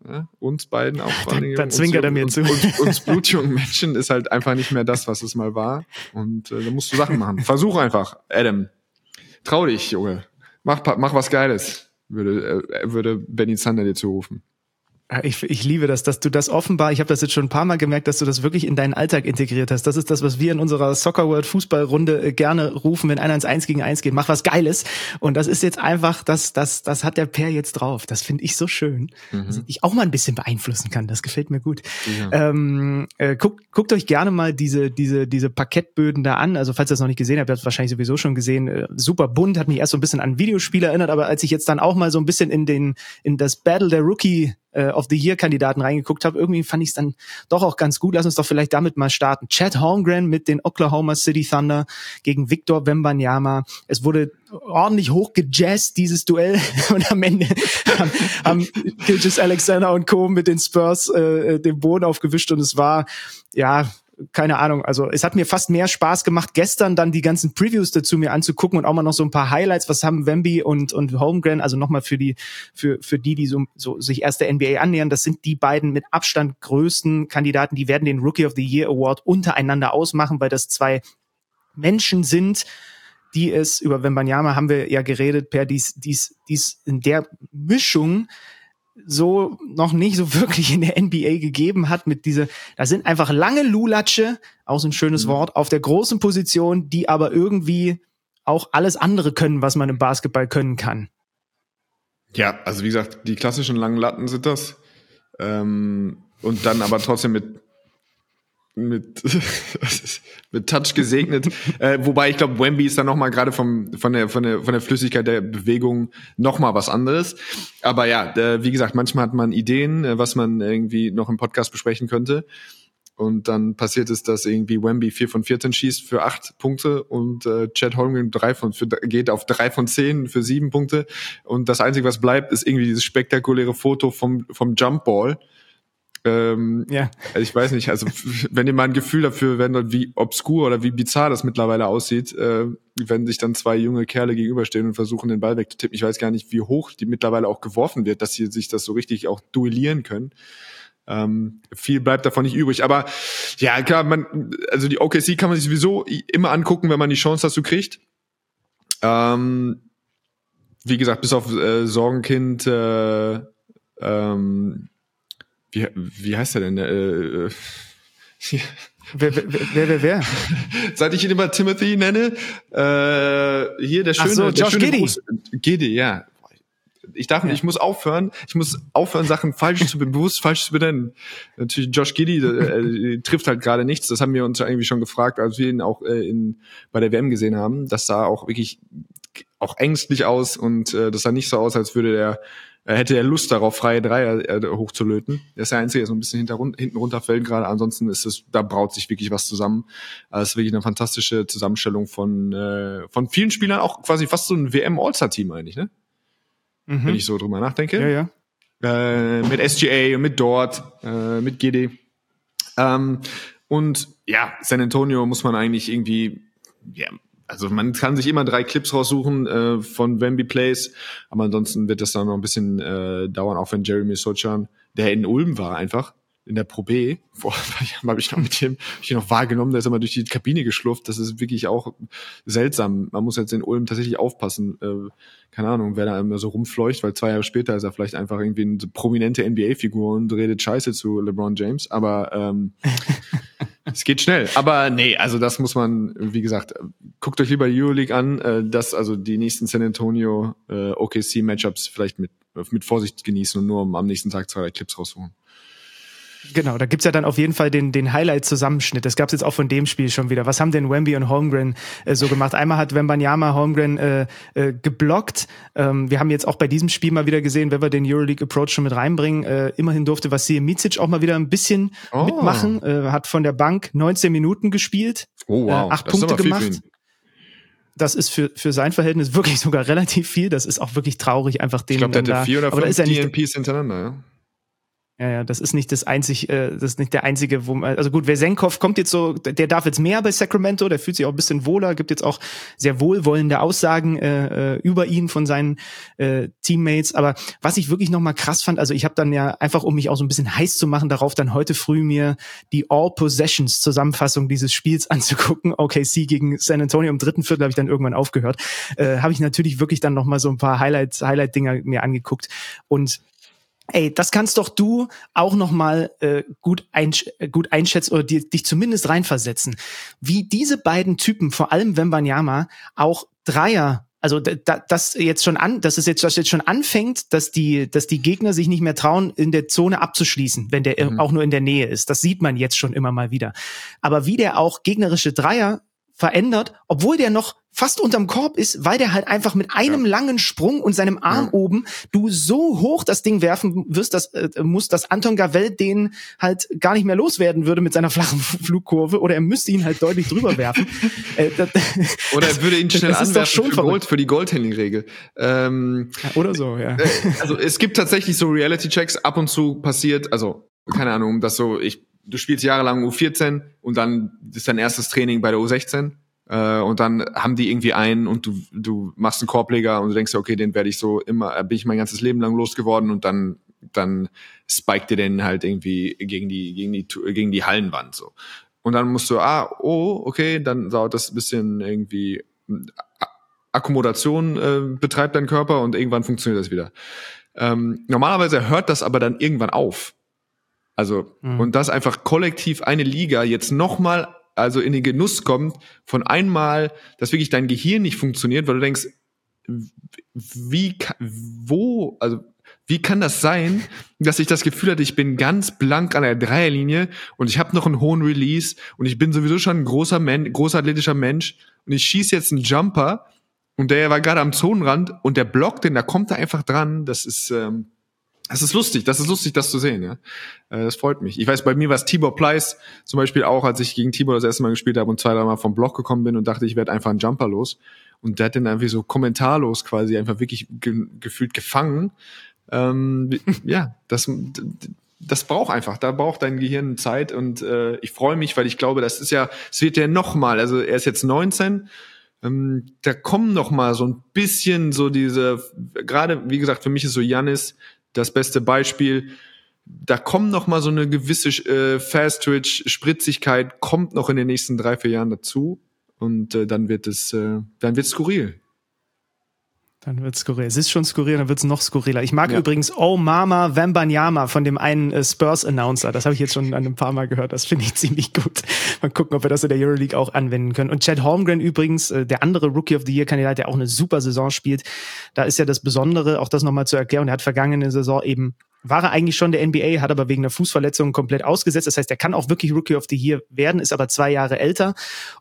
ja, uns beiden auch vor allem. Dann zwinkert er mir uns, zu. Uns, uns blutjungen Menschen ist halt einfach nicht mehr das, was es mal war. Und äh, da musst du Sachen machen. Versuch einfach, Adam. Trau dich, Junge. Mach, mach was Geiles, würde, äh, würde Benny Zander dir zurufen. Ich, ich liebe das, dass du das offenbar, ich habe das jetzt schon ein paar Mal gemerkt, dass du das wirklich in deinen Alltag integriert hast. Das ist das, was wir in unserer Soccer World Fußballrunde äh, gerne rufen, wenn einer ins Eins gegen Eins geht, mach was Geiles. Und das ist jetzt einfach, das, das, das hat der Per jetzt drauf. Das finde ich so schön, mhm. dass ich auch mal ein bisschen beeinflussen kann. Das gefällt mir gut. Ja. Ähm, äh, guckt, guckt euch gerne mal diese, diese, diese Parkettböden da an. Also falls ihr das noch nicht gesehen habt, habt ihr wahrscheinlich sowieso schon gesehen. Äh, super bunt, hat mich erst so ein bisschen an Videospiele erinnert, aber als ich jetzt dann auch mal so ein bisschen in den, in das Battle der Rookie äh, of the Year Kandidaten reingeguckt habe, irgendwie fand ich es dann doch auch ganz gut. Lass uns doch vielleicht damit mal starten. Chad Holmgren mit den Oklahoma City Thunder gegen Victor Wembanyama. Es wurde ordentlich hochgejazzt, dieses Duell. Und am Ende haben, haben Gilgis Alexander und Co. mit den Spurs äh, den Boden aufgewischt und es war, ja, keine Ahnung, also es hat mir fast mehr Spaß gemacht, gestern dann die ganzen Previews dazu mir anzugucken und auch mal noch so ein paar Highlights, was haben Wemby und, und Holmgren, also nochmal für die, für, für die, die so, so sich erst der NBA annähern, das sind die beiden mit Abstand größten Kandidaten, die werden den Rookie of the Year Award untereinander ausmachen, weil das zwei Menschen sind, die es, über Wembanyama haben wir ja geredet, per dies, dies, dies in der Mischung so noch nicht so wirklich in der NBA gegeben hat mit dieser, da sind einfach lange Lulatsche, auch so ein schönes mhm. Wort, auf der großen Position, die aber irgendwie auch alles andere können, was man im Basketball können kann. Ja, also wie gesagt, die klassischen langen Latten sind das. Ähm, und dann aber trotzdem mit mit, mit Touch gesegnet. äh, wobei ich glaube, Wemby ist dann nochmal gerade vom von der von der von der Flüssigkeit der Bewegung nochmal was anderes. Aber ja, äh, wie gesagt, manchmal hat man Ideen, äh, was man irgendwie noch im Podcast besprechen könnte. Und dann passiert es, dass irgendwie Wemby vier von 14 schießt für acht Punkte und äh, Chad Holmgren drei von für, geht auf drei von zehn für sieben Punkte. Und das Einzige, was bleibt, ist irgendwie dieses spektakuläre Foto vom vom Jump Ball Ähm, ja. Also ich weiß nicht, also wenn ihr mal ein Gefühl dafür, wenn wie obskur oder wie bizarr das mittlerweile aussieht, äh, wenn sich dann zwei junge Kerle gegenüberstehen und versuchen, den Ball wegzutippen. Ich weiß gar nicht, wie hoch die mittlerweile auch geworfen wird, dass sie sich das so richtig auch duellieren können. Ähm, viel bleibt davon nicht übrig. Aber ja, klar, man, also die OKC kann man sich sowieso immer angucken, wenn man die Chance dazu kriegt. Ähm, wie gesagt, bis auf äh, Sorgenkind, äh, ähm, wie, wie heißt er denn? Äh, äh, wer, wer, wer, wer, wer? Seit ich ihn immer Timothy nenne, äh, hier der schöne, so, Josh der schöne Giddy. Giddy, ja. Ich dachte, ja. ich muss aufhören, ich muss aufhören, Sachen falsch zu bewusst falsch zu benennen. Natürlich Josh Giddy äh, trifft halt gerade nichts. Das haben wir uns ja irgendwie schon gefragt, als wir ihn auch äh, in bei der WM gesehen haben. Das sah auch wirklich auch ängstlich aus und äh, das sah nicht so aus, als würde der äh, hätte er Lust darauf, freie Dreier äh, hochzulöten. Der ist der Einzige, der so ein bisschen hinter, hinten runterfällt gerade. Ansonsten ist es, da braut sich wirklich was zusammen. Also es ist wirklich eine fantastische Zusammenstellung von, äh, von vielen Spielern, auch quasi fast so ein WM-All-Star-Team eigentlich, ne? Mhm. Wenn ich so drüber nachdenke. Ja, ja. Äh, mit SGA und mit Dort, äh, mit GD. Ähm, und ja, San Antonio muss man eigentlich irgendwie, ja, also man kann sich immer drei Clips raussuchen äh, von Wemby Plays, aber ansonsten wird das dann noch ein bisschen äh, dauern, auch wenn Jeremy Sochan, der in Ulm war einfach, in der Pro B, vor habe ich noch mit dem ich noch wahrgenommen, der ist immer durch die Kabine geschlurft. Das ist wirklich auch seltsam. Man muss jetzt in Ulm tatsächlich aufpassen. Äh, keine Ahnung, wer da immer so rumfleucht, weil zwei Jahre später ist er vielleicht einfach irgendwie eine prominente NBA-Figur und redet Scheiße zu LeBron James. Aber ähm, es geht schnell. Aber nee, also das muss man, wie gesagt, guckt euch lieber Euroleague an, äh, dass also die nächsten San Antonio äh, OKC Matchups vielleicht mit mit Vorsicht genießen und nur am nächsten Tag zwei drei Clips rausholen. Genau, da gibt's ja dann auf jeden Fall den, den Highlight-Zusammenschnitt. Das gab's jetzt auch von dem Spiel schon wieder. Was haben denn Wemby und Holmgren äh, so gemacht? Einmal hat Wembanyama Holmgren äh, äh, geblockt. Ähm, wir haben jetzt auch bei diesem Spiel mal wieder gesehen, wenn wir den Euroleague-Approach schon mit reinbringen, äh, immerhin durfte Vasil Micic auch mal wieder ein bisschen oh. mitmachen. Äh, hat von der Bank 19 Minuten gespielt, oh, wow. äh, acht Punkte gemacht das ist für, für sein Verhältnis wirklich sogar relativ viel. Das ist auch wirklich traurig, einfach den. Ich glaube, der hatte vier oder fünf DNPs hintereinander, ja. Ja, ja, das ist nicht das einzig, äh, das ist nicht der einzige, wo man, also gut, Vesenkov kommt jetzt so, der darf jetzt mehr bei Sacramento, der fühlt sich auch ein bisschen wohler, gibt jetzt auch sehr wohlwollende Aussagen äh, äh über ihn von seinen äh, Teammates. Aber was ich wirklich nochmal krass fand, also ich habe dann ja einfach, um mich auch so ein bisschen heiß zu machen, darauf dann heute früh mir die All Possessions Zusammenfassung dieses Spiels anzugucken. OKC gegen San Antonio im dritten Viertel habe ich dann irgendwann aufgehört. Äh, habe ich natürlich wirklich dann nochmal so ein paar Highlight-Dinger mir angeguckt und ey, das kannst doch du auch noch mal äh, gut, einsch gut einschätzen oder dir, dich zumindest reinversetzen, wie diese beiden Typen, vor allem Wembanyama, auch Dreier also da, das jetzt schon an, dass es jetzt, das jetzt schon anfängt, dass die, dass die Gegner sich nicht mehr trauen, in der Zone abzuschließen, wenn der mhm. auch nur in der Nähe ist. Das sieht man jetzt schon immer mal wieder. Aber wie der auch gegnerische Dreier verändert, obwohl der noch fast unterm Korb ist, weil der halt einfach mit einem ja. langen Sprung und seinem Arm ja. oben du so hoch das Ding werfen wirst, dass äh, muss, dass Anton Gavell den halt gar nicht mehr loswerden würde mit seiner flachen Flugkurve oder er müsste ihn halt deutlich drüber werfen. äh, das, oder er würde ihn schnell anwerfen für, Gold, für die Goaltending-Regel. Ähm, ja, oder so, ja. Äh, also es gibt tatsächlich so Reality-Checks, ab und zu passiert, also keine Ahnung, dass so ich du spielst jahrelang U14 und dann ist dein erstes Training bei der U16 äh, und dann haben die irgendwie einen und du, du machst einen Korbleger und du denkst, okay, den werde ich so immer, äh, bin ich mein ganzes Leben lang losgeworden und dann dann spiked dir den halt irgendwie gegen die gegen die gegen die Hallenwand so und dann musst du ah oh okay dann dauert das ein bisschen irgendwie Akkommodation äh, betreibt dein Körper und irgendwann funktioniert das wieder. Ähm, normalerweise hört das aber dann irgendwann auf. Also, mhm. und dass einfach kollektiv eine Liga jetzt nochmal also in den Genuss kommt von einmal, dass wirklich dein Gehirn nicht funktioniert, weil du denkst, wie, wo, also wie kann das sein, dass ich das Gefühl hatte, ich bin ganz blank an der Dreierlinie und ich habe noch einen hohen Release und ich bin sowieso schon ein großer, Men großer athletischer Mensch und ich schieße jetzt einen Jumper und der war gerade am Zonenrand und der blockt den, da kommt er einfach dran. Das ist ähm, das ist lustig, das ist lustig, das zu sehen, ja. Äh, das freut mich. Ich weiß, bei mir war es Tibor Pleiss zum Beispiel auch, als ich gegen Tibor das erste Mal gespielt habe und zwei, drei Mal vom Block gekommen bin und dachte, ich werde einfach einen Jumper los. Und der hat den einfach so kommentarlos quasi einfach wirklich ge gefühlt gefangen. Ähm, ja, das, das braucht einfach, da braucht dein Gehirn Zeit und äh, ich freue mich, weil ich glaube, das ist ja, es wird ja noch mal, also er ist jetzt 19, ähm, da kommen noch mal so ein bisschen so diese, gerade wie gesagt, für mich ist so Janis das beste Beispiel. Da kommt noch mal so eine gewisse äh, Fast Twitch Spritzigkeit kommt noch in den nächsten drei vier Jahren dazu und äh, dann wird es, äh, dann wird skurril. Dann wird's skurril. Es ist schon skurril, dann wird's noch skurriler. Ich mag ja. übrigens Oh Mama Wembanyama von dem einen äh, Spurs-Announcer. Das habe ich jetzt schon ein paar Mal gehört. Das finde ich ziemlich gut. Mal gucken, ob wir das in der Euroleague auch anwenden können. Und Chad Holmgren übrigens, äh, der andere Rookie of the Year-Kandidat, der auch eine super Saison spielt. Da ist ja das Besondere, auch das nochmal zu erklären. Der hat vergangene Saison eben war er eigentlich schon der NBA, hat aber wegen einer Fußverletzung komplett ausgesetzt. Das heißt, er kann auch wirklich Rookie of the Year werden, ist aber zwei Jahre älter.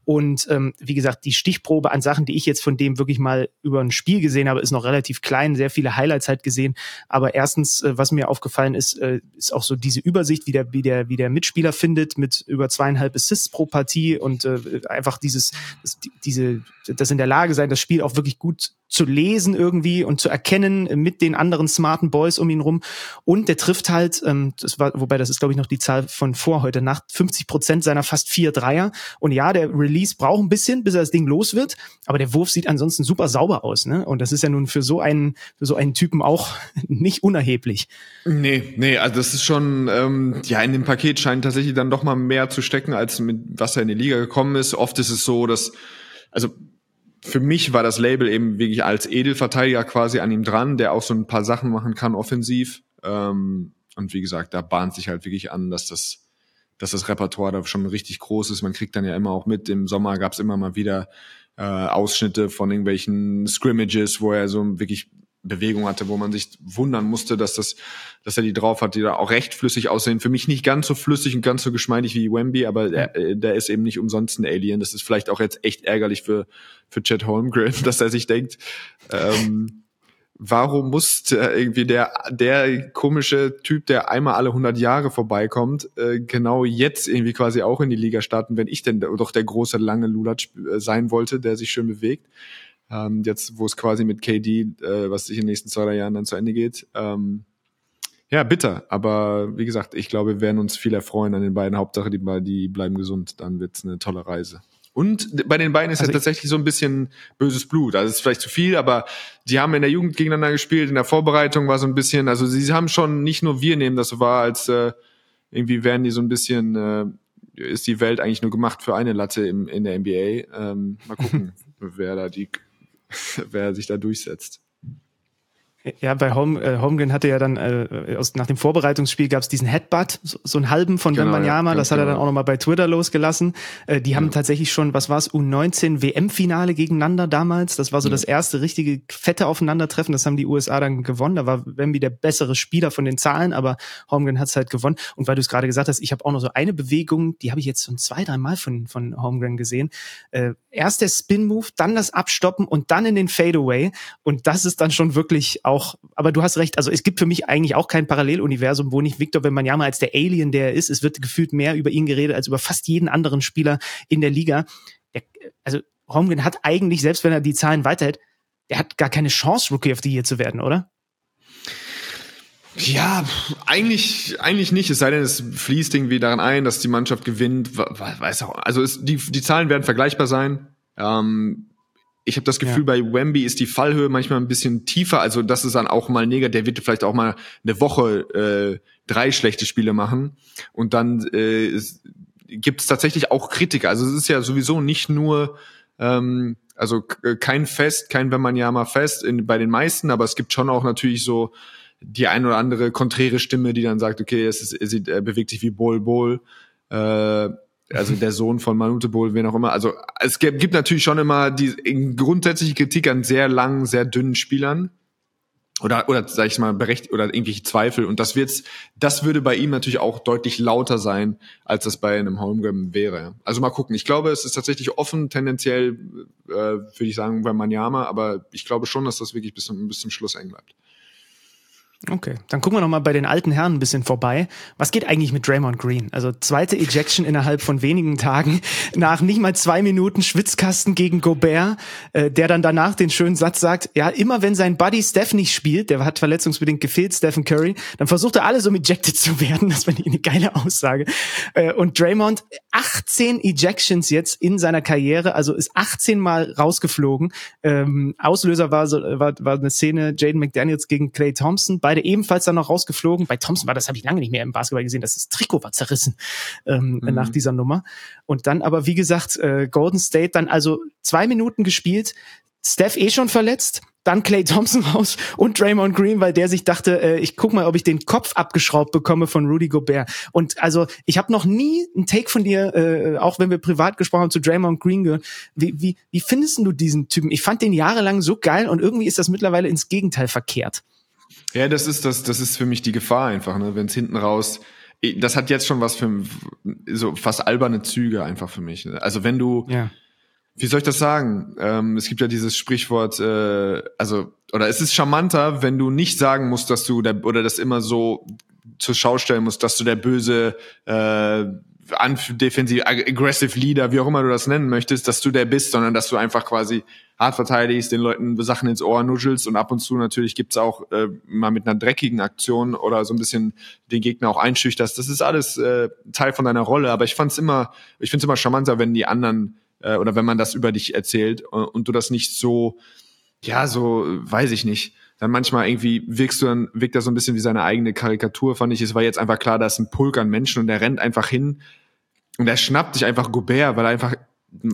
Und ähm, wie gesagt, die Stichprobe an Sachen, die ich jetzt von dem wirklich mal über ein Spiel gesehen habe, ist noch relativ klein. Sehr viele Highlights halt gesehen. Aber erstens, äh, was mir aufgefallen ist, äh, ist auch so diese Übersicht, wie der, wie der, wie der Mitspieler findet mit über zweieinhalb Assists pro Partie und äh, einfach dieses, das, diese, das in der Lage sein, das Spiel auch wirklich gut zu lesen irgendwie und zu erkennen mit den anderen smarten Boys um ihn rum. Und der trifft halt, ähm, das war, wobei das ist, glaube ich, noch die Zahl von vor heute Nacht, 50 Prozent seiner fast vier Dreier. Und ja, der Release braucht ein bisschen, bis er das Ding los wird, aber der Wurf sieht ansonsten super sauber aus. Ne? Und das ist ja nun für so einen, für so einen Typen auch nicht unerheblich. Nee, nee, also das ist schon, ähm, ja, in dem Paket scheint tatsächlich dann doch mal mehr zu stecken, als mit was er in die Liga gekommen ist. Oft ist es so, dass, also für mich war das Label eben wirklich als Edelverteidiger quasi an ihm dran, der auch so ein paar Sachen machen kann offensiv. Ähm, und wie gesagt, da bahnt sich halt wirklich an, dass das, dass das Repertoire da schon richtig groß ist. Man kriegt dann ja immer auch mit. Im Sommer gab es immer mal wieder äh, Ausschnitte von irgendwelchen Scrimmages, wo er so wirklich Bewegung hatte, wo man sich wundern musste, dass das, dass er die drauf hat, die da auch recht flüssig aussehen. Für mich nicht ganz so flüssig und ganz so geschmeidig wie Wemby, aber der, äh, der ist eben nicht umsonst ein Alien. Das ist vielleicht auch jetzt echt ärgerlich für für Chet Holmgren, dass er sich denkt, ähm, warum muss der irgendwie der der komische Typ, der einmal alle 100 Jahre vorbeikommt, äh, genau jetzt irgendwie quasi auch in die Liga starten, wenn ich denn doch der große lange Lulatsch äh, sein wollte, der sich schön bewegt. Ähm, jetzt, wo es quasi mit KD, äh, was sich in den nächsten zwei, drei Jahren dann zu Ende geht. Ähm, ja, bitter. Aber wie gesagt, ich glaube, wir werden uns viel erfreuen an den beiden. Hauptsache, die, die bleiben gesund. Dann wird's eine tolle Reise. Und bei den beiden ist also ja tatsächlich so ein bisschen böses Blut. Also ist vielleicht zu viel, aber die haben in der Jugend gegeneinander gespielt, in der Vorbereitung war so ein bisschen, also sie haben schon, nicht nur wir nehmen das so wahr, als äh, irgendwie werden die so ein bisschen, äh, ist die Welt eigentlich nur gemacht für eine Latte im, in der NBA. Ähm, mal gucken, wer da die wer sich da durchsetzt. Ja, bei Home, äh, Holmgren hatte ja dann äh, aus, nach dem Vorbereitungsspiel gab es diesen Headbutt, so, so einen halben von genau, Wembanyama, ja, das hat er dann genau. auch nochmal bei Twitter losgelassen. Äh, die haben ja. tatsächlich schon, was war es, U19 WM-Finale gegeneinander damals. Das war so ja. das erste richtige fette Aufeinandertreffen. Das haben die USA dann gewonnen. Da war Wemby der bessere Spieler von den Zahlen, aber Holmgren hat es halt gewonnen. Und weil du es gerade gesagt hast, ich habe auch noch so eine Bewegung, die habe ich jetzt schon zwei, drei Mal von, von Holmgren gesehen. Äh, erst der Spin-Move, dann das Abstoppen und dann in den Fadeaway. Und das ist dann schon wirklich auch, aber du hast recht, also es gibt für mich eigentlich auch kein Paralleluniversum, wo nicht Victor Wembanyama als der Alien, der er ist, es wird gefühlt mehr über ihn geredet als über fast jeden anderen Spieler in der Liga. Der, also Holmgren hat eigentlich, selbst wenn er die Zahlen weiterhält, der hat gar keine Chance, Rookie of the Year zu werden, oder? Ja, eigentlich, eigentlich nicht. Es sei denn, es fließt irgendwie daran ein, dass die Mannschaft gewinnt. Weiß auch. Also es, die, die Zahlen werden vergleichbar sein. Ähm, ich habe das Gefühl, ja. bei Wemby ist die Fallhöhe manchmal ein bisschen tiefer. Also das ist dann auch mal negativ. Der wird vielleicht auch mal eine Woche äh, drei schlechte Spiele machen. Und dann äh, gibt es tatsächlich auch Kritiker. Also es ist ja sowieso nicht nur ähm, also kein Fest, kein wenn man ja mal fest in, bei den meisten, aber es gibt schon auch natürlich so die ein oder andere konträre Stimme, die dann sagt, okay, es ist, es er bewegt sich wie Bol Bol, äh, also der Sohn von Manute Bol, wen auch immer. Also es gibt, natürlich schon immer die grundsätzliche Kritik an sehr langen, sehr dünnen Spielern. Oder oder sag ich mal berecht oder irgendwelche Zweifel. Und das wird's das würde bei ihm natürlich auch deutlich lauter sein als das bei einem Holmgren wäre. Also mal gucken. Ich glaube es ist tatsächlich offen tendenziell äh, würde ich sagen bei Manjama aber ich glaube schon dass das wirklich bis zum bis zum Schluss eng bleibt Okay, dann gucken wir noch mal bei den alten Herren ein bisschen vorbei. Was geht eigentlich mit Draymond Green? Also zweite Ejection innerhalb von wenigen Tagen nach nicht mal zwei Minuten Schwitzkasten gegen Gobert, äh, der dann danach den schönen Satz sagt: Ja, immer wenn sein Buddy Steph nicht spielt, der hat verletzungsbedingt gefehlt, Stephen Curry, dann versucht er alles um ejected zu werden. Das fand ich eine geile Aussage. Äh, und Draymond 18 Ejections jetzt in seiner Karriere, also ist 18 Mal rausgeflogen. Ähm, Auslöser war, so, war war eine Szene Jaden McDaniels gegen Clay Thompson beide ebenfalls dann noch rausgeflogen. Bei Thompson war das, habe ich lange nicht mehr im Basketball gesehen, das, das Trikot war zerrissen ähm, mhm. nach dieser Nummer. Und dann aber, wie gesagt, äh, Golden State dann also zwei Minuten gespielt, Steph eh schon verletzt, dann Clay Thompson raus und Draymond Green, weil der sich dachte, äh, ich guck mal, ob ich den Kopf abgeschraubt bekomme von Rudy Gobert. Und also ich habe noch nie einen Take von dir, äh, auch wenn wir privat gesprochen haben, zu Draymond Green gehört. Wie, wie, wie findest du diesen Typen? Ich fand den jahrelang so geil und irgendwie ist das mittlerweile ins Gegenteil verkehrt. Ja, das ist das, das ist für mich die Gefahr einfach, ne? wenn es hinten raus. Das hat jetzt schon was für so fast alberne Züge einfach für mich. Ne? Also wenn du, ja. wie soll ich das sagen? Ähm, es gibt ja dieses Sprichwort, äh, also oder es ist charmanter, wenn du nicht sagen musst, dass du der, oder das immer so zur Schau stellen musst, dass du der böse äh, defensiv aggressive Leader, wie auch immer du das nennen möchtest, dass du der bist, sondern dass du einfach quasi hart verteidigst, den Leuten Sachen ins Ohr nuschelst und ab und zu natürlich gibt's auch äh, mal mit einer dreckigen Aktion oder so ein bisschen den Gegner auch einschüchterst. Das ist alles äh, Teil von deiner Rolle, aber ich fand's immer, ich find's immer charmanter, wenn die anderen äh, oder wenn man das über dich erzählt und, und du das nicht so, ja, so, weiß ich nicht, dann manchmal irgendwie wirkst du dann, wirkt er so ein bisschen wie seine eigene Karikatur, fand ich. Es war jetzt einfach klar, da ist ein Pulk an Menschen und der rennt einfach hin und er schnappt sich einfach Gobert, weil er einfach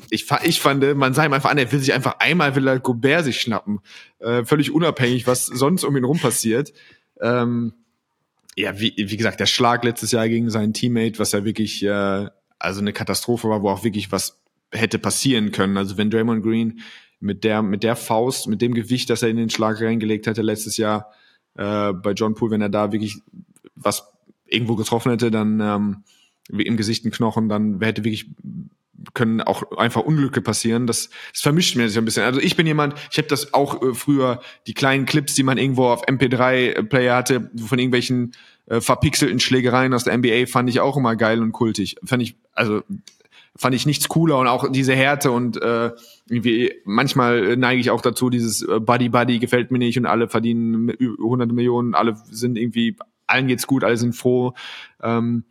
ich, ich fand, man sah ihm einfach an, er will sich einfach einmal will er Gobert sich schnappen. Äh, völlig unabhängig, was sonst um ihn rum passiert. Ähm, ja, wie, wie gesagt, der Schlag letztes Jahr gegen seinen Teammate, was ja wirklich äh, also eine Katastrophe war, wo auch wirklich was hätte passieren können. Also wenn Draymond Green mit der, mit der Faust, mit dem Gewicht, das er in den Schlag reingelegt hätte letztes Jahr äh, bei John Poole, wenn er da wirklich was irgendwo getroffen hätte, dann ähm, im Gesicht ein Knochen, dann hätte wirklich können auch einfach Unglücke passieren. Das, das vermischt mir sich ein bisschen. Also ich bin jemand, ich habe das auch äh, früher, die kleinen Clips, die man irgendwo auf MP3-Player hatte, von irgendwelchen äh, verpixelten Schlägereien aus der NBA, fand ich auch immer geil und kultig. Fand ich, also fand ich nichts cooler und auch diese Härte und äh, irgendwie manchmal neige ich auch dazu, dieses äh, Buddy Buddy gefällt mir nicht und alle verdienen hunderte Millionen, alle sind irgendwie, allen geht's gut, alle sind froh. Ähm,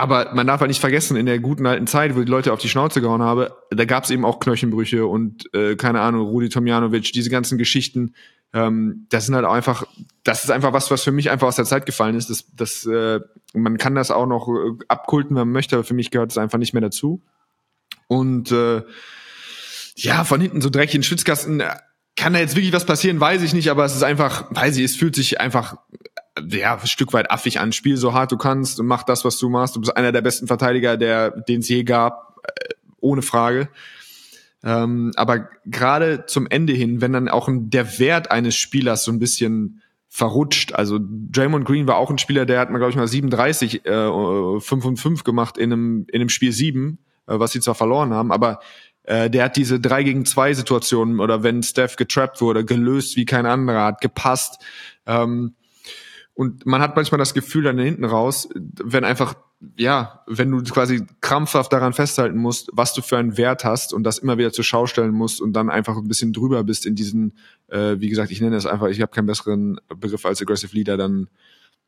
aber man darf halt nicht vergessen, in der guten alten Zeit, wo die Leute auf die Schnauze gehauen habe, da gab es eben auch Knöchenbrüche und äh, keine Ahnung, Rudi Tomjanovic, diese ganzen Geschichten. Ähm, das sind halt auch einfach, das ist einfach was, was für mich einfach aus der Zeit gefallen ist. Das, das, äh, man kann das auch noch äh, abkulten, wenn man möchte, aber für mich gehört es einfach nicht mehr dazu. Und äh, ja, von hinten so dreckig in den Schwitzkasten, äh, kann da jetzt wirklich was passieren, weiß ich nicht, aber es ist einfach, weiß ich, es fühlt sich einfach ja, ein Stück weit affig an. Spiel so hart du kannst und mach das, was du machst. Du bist einer der besten Verteidiger, der den es je gab, äh, ohne Frage. Ähm, aber gerade zum Ende hin, wenn dann auch der Wert eines Spielers so ein bisschen verrutscht. Also Draymond Green war auch ein Spieler, der hat mal, glaube ich, mal 37, äh, 5 und 5 gemacht in einem, in einem Spiel 7, äh, was sie zwar verloren haben, aber äh, der hat diese 3 gegen 2 Situationen oder wenn Steph getrappt wurde, gelöst wie kein anderer, hat gepasst. Ähm, und man hat manchmal das Gefühl dann hinten raus, wenn einfach, ja, wenn du quasi krampfhaft daran festhalten musst, was du für einen Wert hast und das immer wieder zur Schau stellen musst und dann einfach ein bisschen drüber bist in diesen, äh, wie gesagt, ich nenne es einfach, ich habe keinen besseren Begriff als Aggressive Leader, dann,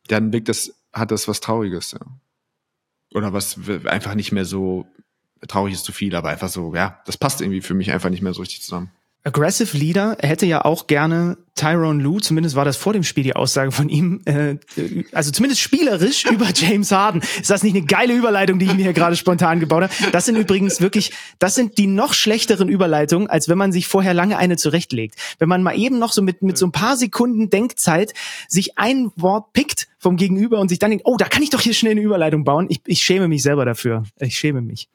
dann wirkt das, hat das was Trauriges, ja. Oder was einfach nicht mehr so, traurig ist zu viel, aber einfach so, ja, das passt irgendwie für mich einfach nicht mehr so richtig zusammen. Aggressive Leader hätte ja auch gerne Tyrone Lou, zumindest war das vor dem Spiel die Aussage von ihm, äh, also zumindest spielerisch über James Harden. Ist das nicht eine geile Überleitung, die ich mir hier gerade spontan gebaut habe? Das sind übrigens wirklich, das sind die noch schlechteren Überleitungen, als wenn man sich vorher lange eine zurechtlegt. Wenn man mal eben noch so mit, mit so ein paar Sekunden Denkzeit sich ein Wort pickt vom Gegenüber und sich dann denkt, oh, da kann ich doch hier schnell eine Überleitung bauen. Ich, ich schäme mich selber dafür. Ich schäme mich.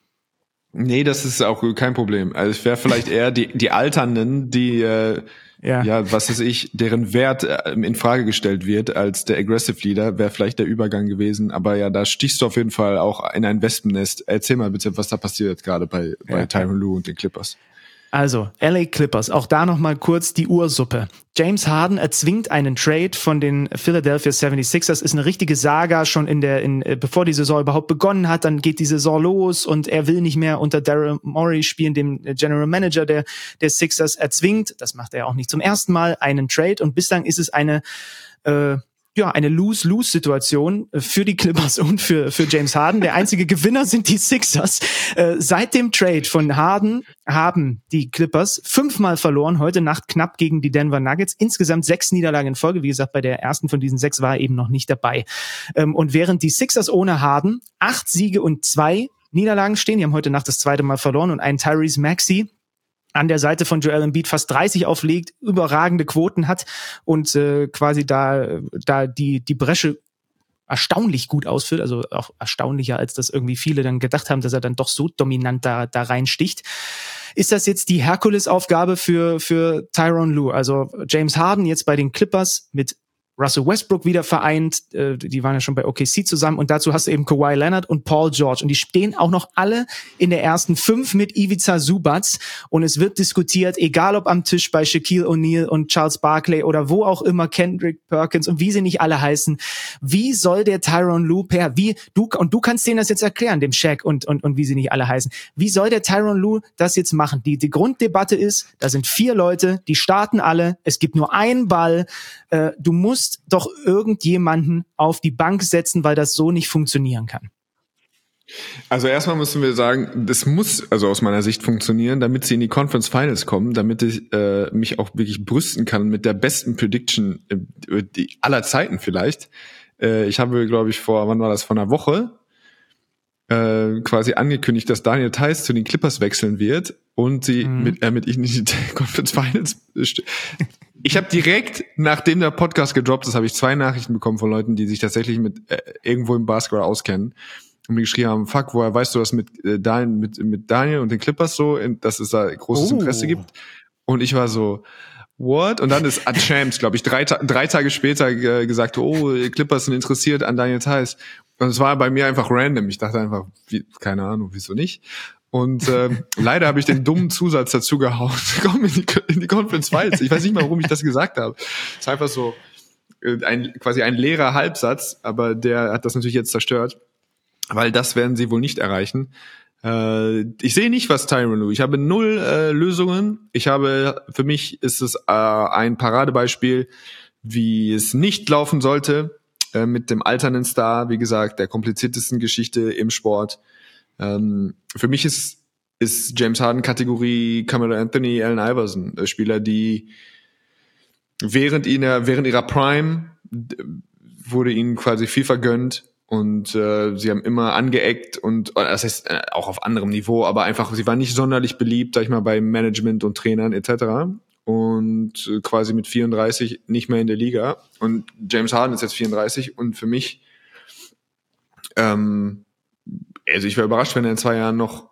Nee, das ist auch kein Problem. Also es wäre vielleicht eher die, die Alternden, die äh, ja. ja, was ist ich, deren Wert äh, in Frage gestellt wird als der Aggressive Leader, wäre vielleicht der Übergang gewesen. Aber ja, da stichst du auf jeden Fall auch in ein Wespennest. Erzähl mal bitte, was da passiert gerade bei, bei ja. Tyron Lue und den Clippers. Also, LA Clippers, auch da nochmal kurz die Ursuppe. James Harden erzwingt einen Trade von den Philadelphia 76ers, ist eine richtige Saga schon in der, in, äh, bevor die Saison überhaupt begonnen hat, dann geht die Saison los und er will nicht mehr unter Daryl Morey spielen, dem General Manager der, der Sixers, erzwingt, das macht er auch nicht zum ersten Mal, einen Trade. Und bislang ist es eine, äh, ja, eine Lose-Lose-Situation äh, für die Clippers und für, für James Harden. Der einzige Gewinner sind die Sixers. Äh, seit dem Trade von Harden haben die Clippers fünfmal verloren, heute Nacht knapp gegen die Denver Nuggets. Insgesamt sechs Niederlagen in Folge. Wie gesagt, bei der ersten von diesen sechs war er eben noch nicht dabei. Ähm, und während die Sixers ohne Harden acht Siege und zwei Niederlagen stehen, die haben heute Nacht das zweite Mal verloren und einen Tyrese Maxey, an der Seite von Joel Embiid fast 30 auflegt, überragende Quoten hat und äh, quasi da, da die, die Bresche erstaunlich gut ausfüllt, also auch erstaunlicher, als das irgendwie viele dann gedacht haben, dass er dann doch so dominant da, da reinsticht. Ist das jetzt die Herkulesaufgabe für, für Tyron Lue? Also James Harden jetzt bei den Clippers mit Russell Westbrook wieder vereint, äh, die waren ja schon bei OKC zusammen und dazu hast du eben Kawhi Leonard und Paul George. Und die stehen auch noch alle in der ersten fünf mit Ivica Subats und es wird diskutiert, egal ob am Tisch bei Shaquille O'Neal und Charles Barkley oder wo auch immer Kendrick Perkins und wie sie nicht alle heißen, wie soll der Tyron Lue per, wie du und du kannst denen das jetzt erklären, dem Shaq und und und wie sie nicht alle heißen, wie soll der Tyron Lue das jetzt machen? Die die Grunddebatte ist, da sind vier Leute, die starten alle, es gibt nur einen Ball, äh, du musst musst doch irgendjemanden auf die Bank setzen, weil das so nicht funktionieren kann. Also erstmal müssen wir sagen, das muss also aus meiner Sicht funktionieren, damit sie in die Conference Finals kommen, damit ich äh, mich auch wirklich brüsten kann mit der besten Prediction äh, die aller Zeiten vielleicht. Äh, ich habe, glaube ich, vor, wann war das, vor einer Woche äh, quasi angekündigt, dass Daniel Theiss zu den Clippers wechseln wird und sie mhm. mit, äh, mit ich nicht Conference Finals. Ich habe direkt, nachdem der Podcast gedroppt ist, habe ich zwei Nachrichten bekommen von Leuten, die sich tatsächlich mit äh, irgendwo im Basketball auskennen und mir geschrieben haben, fuck, woher weißt du das mit, äh, Daniel, mit, mit Daniel und den Clippers so, dass es da großes oh. Interesse gibt? Und ich war so, what? Und dann ist Champs, glaube ich, drei, drei Tage später äh, gesagt, oh, Clippers sind interessiert an Daniel Theiss. Und es war bei mir einfach random. Ich dachte einfach, wie, keine Ahnung, wieso nicht? Und äh, leider habe ich den dummen Zusatz dazu gehauen. Komm in die, in die Conference Finals. Ich weiß nicht mal, warum ich das gesagt habe. Es ist einfach so äh, ein quasi ein leerer Halbsatz, aber der hat das natürlich jetzt zerstört, weil das werden sie wohl nicht erreichen. Äh, ich sehe nicht, was Tyron Lue. Ich habe null äh, Lösungen. Ich habe für mich ist es äh, ein Paradebeispiel, wie es nicht laufen sollte äh, mit dem alternden Star, wie gesagt, der kompliziertesten Geschichte im Sport. Ähm, für mich ist, ist James Harden Kategorie Camelo Anthony, Allen Iverson, äh, Spieler, die während ihrer, während ihrer Prime wurde ihnen quasi viel vergönnt und äh, sie haben immer angeeckt und äh, das heißt äh, auch auf anderem Niveau, aber einfach sie waren nicht sonderlich beliebt, sag ich mal, bei Management und Trainern etc. Und quasi mit 34 nicht mehr in der Liga. Und James Harden ist jetzt 34 und für mich ähm, also ich wäre überrascht, wenn er in zwei Jahren noch,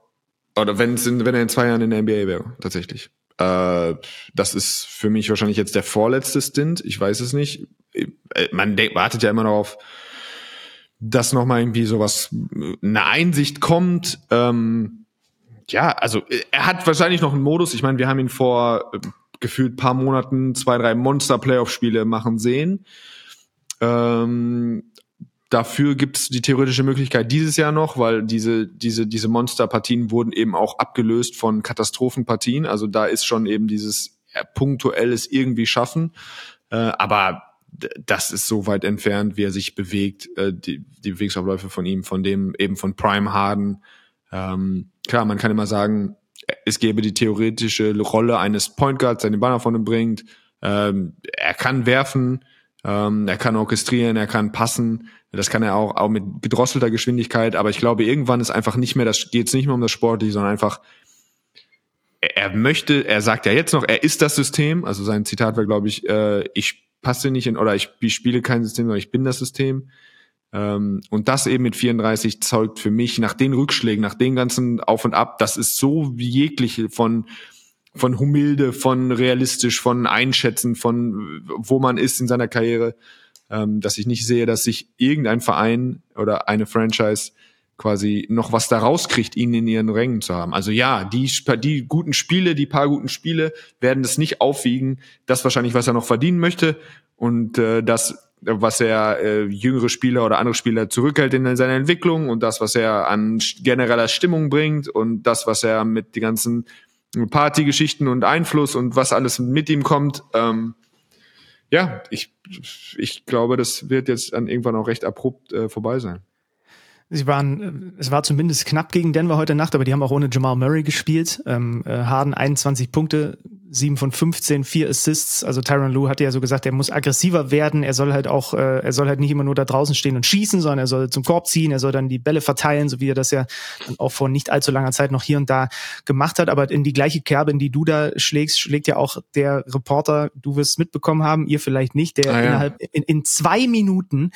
oder wenn, wenn er in zwei Jahren in der NBA wäre, tatsächlich. Äh, das ist für mich wahrscheinlich jetzt der vorletzte Stint, ich weiß es nicht. Äh, man wartet ja immer noch auf, dass nochmal irgendwie sowas, eine Einsicht kommt. Ähm, ja, also er hat wahrscheinlich noch einen Modus. Ich meine, wir haben ihn vor äh, gefühlt paar Monaten zwei, drei Monster-Playoff-Spiele machen sehen. Ähm, Dafür gibt es die theoretische Möglichkeit dieses Jahr noch, weil diese, diese, diese Monsterpartien wurden eben auch abgelöst von Katastrophenpartien. Also da ist schon eben dieses äh, punktuelles irgendwie schaffen. Äh, aber das ist so weit entfernt, wie er sich bewegt, äh, die, die Bewegungsabläufe von ihm, von dem eben von Prime Harden. Ähm, klar, man kann immer sagen, es gäbe die theoretische Rolle eines Point Guards, der den Banner von ihm bringt. Ähm, er kann werfen, ähm, er kann orchestrieren, er kann passen. Das kann er auch, auch mit gedrosselter Geschwindigkeit. Aber ich glaube, irgendwann ist einfach nicht mehr, das geht es nicht mehr um das Sportliche, sondern einfach, er, er, möchte, er sagt ja jetzt noch, er ist das System. Also sein Zitat war, glaube ich, äh, ich passe nicht in, oder ich, ich spiele kein System, sondern ich bin das System. Ähm, und das eben mit 34 zeugt für mich nach den Rückschlägen, nach den ganzen Auf und Ab, das ist so wie jegliche von von Humilde, von realistisch, von Einschätzen, von wo man ist in seiner Karriere, ähm, dass ich nicht sehe, dass sich irgendein Verein oder eine Franchise quasi noch was da rauskriegt, ihn in ihren Rängen zu haben. Also ja, die, die guten Spiele, die paar guten Spiele werden das nicht aufwiegen. Das wahrscheinlich, was er noch verdienen möchte und äh, das, was er äh, jüngere Spieler oder andere Spieler zurückhält in seiner Entwicklung und das, was er an genereller Stimmung bringt und das, was er mit den ganzen Partygeschichten und Einfluss und was alles mit ihm kommt. Ähm, ja, ich, ich glaube, das wird jetzt dann irgendwann auch recht abrupt äh, vorbei sein. Sie waren, äh, es war zumindest knapp gegen Denver heute Nacht, aber die haben auch ohne Jamal Murray gespielt. Ähm, äh, Harden 21 Punkte, 7 von 15, 4 Assists. Also Tyron Lue hatte ja so gesagt, er muss aggressiver werden. Er soll halt auch, äh, er soll halt nicht immer nur da draußen stehen und schießen, sondern er soll zum Korb ziehen, er soll dann die Bälle verteilen, so wie er das ja dann auch vor nicht allzu langer Zeit noch hier und da gemacht hat. Aber in die gleiche Kerbe, in die du da schlägst, schlägt ja auch der Reporter, du wirst mitbekommen haben, ihr vielleicht nicht, der ah, ja. innerhalb in, in zwei Minuten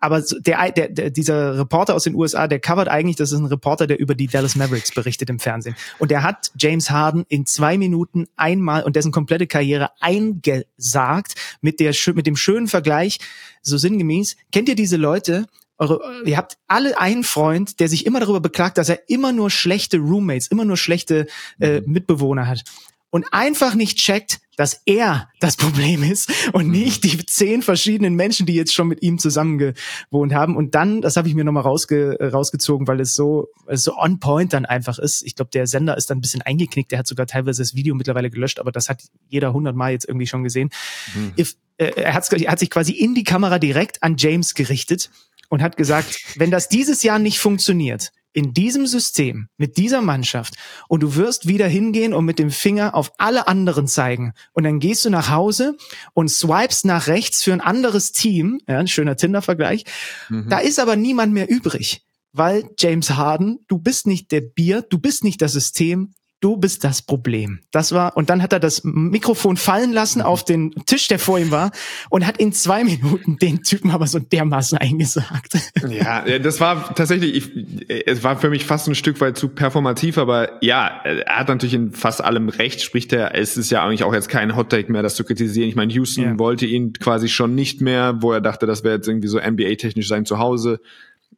aber der, der, der, dieser Reporter aus den USA, der covert eigentlich, das ist ein Reporter, der über die Dallas Mavericks berichtet im Fernsehen. Und der hat James Harden in zwei Minuten einmal und dessen komplette Karriere eingesagt mit der, mit dem schönen Vergleich, so sinngemäß. Kennt ihr diese Leute, eure, ihr habt alle einen Freund, der sich immer darüber beklagt, dass er immer nur schlechte Roommates, immer nur schlechte äh, mhm. Mitbewohner hat und einfach nicht checkt, dass er das Problem ist und mhm. nicht die zehn verschiedenen Menschen, die jetzt schon mit ihm zusammen gewohnt haben. Und dann, das habe ich mir nochmal rausge rausgezogen, weil es so, es so on point dann einfach ist. Ich glaube, der Sender ist dann ein bisschen eingeknickt. Der hat sogar teilweise das Video mittlerweile gelöscht, aber das hat jeder hundertmal jetzt irgendwie schon gesehen. Mhm. If, äh, er, hat, er hat sich quasi in die Kamera direkt an James gerichtet und hat gesagt, wenn das dieses Jahr nicht funktioniert, in diesem System, mit dieser Mannschaft und du wirst wieder hingehen und mit dem Finger auf alle anderen zeigen. Und dann gehst du nach Hause und swipest nach rechts für ein anderes Team, ja, ein schöner Tinder-Vergleich, mhm. da ist aber niemand mehr übrig, weil James Harden, du bist nicht der Bier, du bist nicht das System, du bist das Problem. Das war, und dann hat er das Mikrofon fallen lassen auf den Tisch, der vor ihm war, und hat in zwei Minuten den Typen aber so dermaßen eingesagt. Ja, das war tatsächlich, ich, es war für mich fast ein Stück weit zu performativ, aber ja, er hat natürlich in fast allem recht, spricht er, es ist ja eigentlich auch jetzt kein Hot-Take mehr, das zu kritisieren. Ich meine, Houston ja. wollte ihn quasi schon nicht mehr, wo er dachte, das wäre jetzt irgendwie so NBA-technisch sein Zuhause.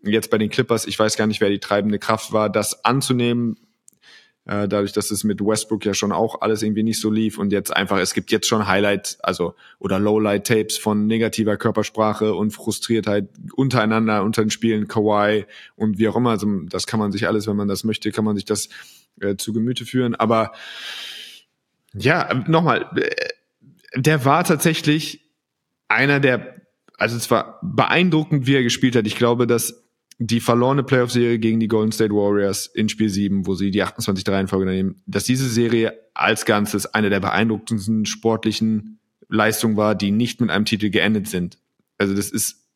Jetzt bei den Clippers, ich weiß gar nicht, wer die treibende Kraft war, das anzunehmen, äh, dadurch, dass es mit Westbrook ja schon auch alles irgendwie nicht so lief und jetzt einfach, es gibt jetzt schon Highlight, also oder Lowlight-Tapes von negativer Körpersprache und Frustriertheit untereinander unter den Spielen, Kawhi und wie auch immer. Also das kann man sich alles, wenn man das möchte, kann man sich das äh, zu Gemüte führen. Aber ja, nochmal, äh, der war tatsächlich einer der, also es war beeindruckend, wie er gespielt hat. Ich glaube, dass die verlorene Playoff-Serie gegen die Golden State Warriors in Spiel 7, wo sie die 28 Reihenfolge nehmen, dass diese Serie als Ganzes eine der beeindruckendsten sportlichen Leistungen war, die nicht mit einem Titel geendet sind. Also das ist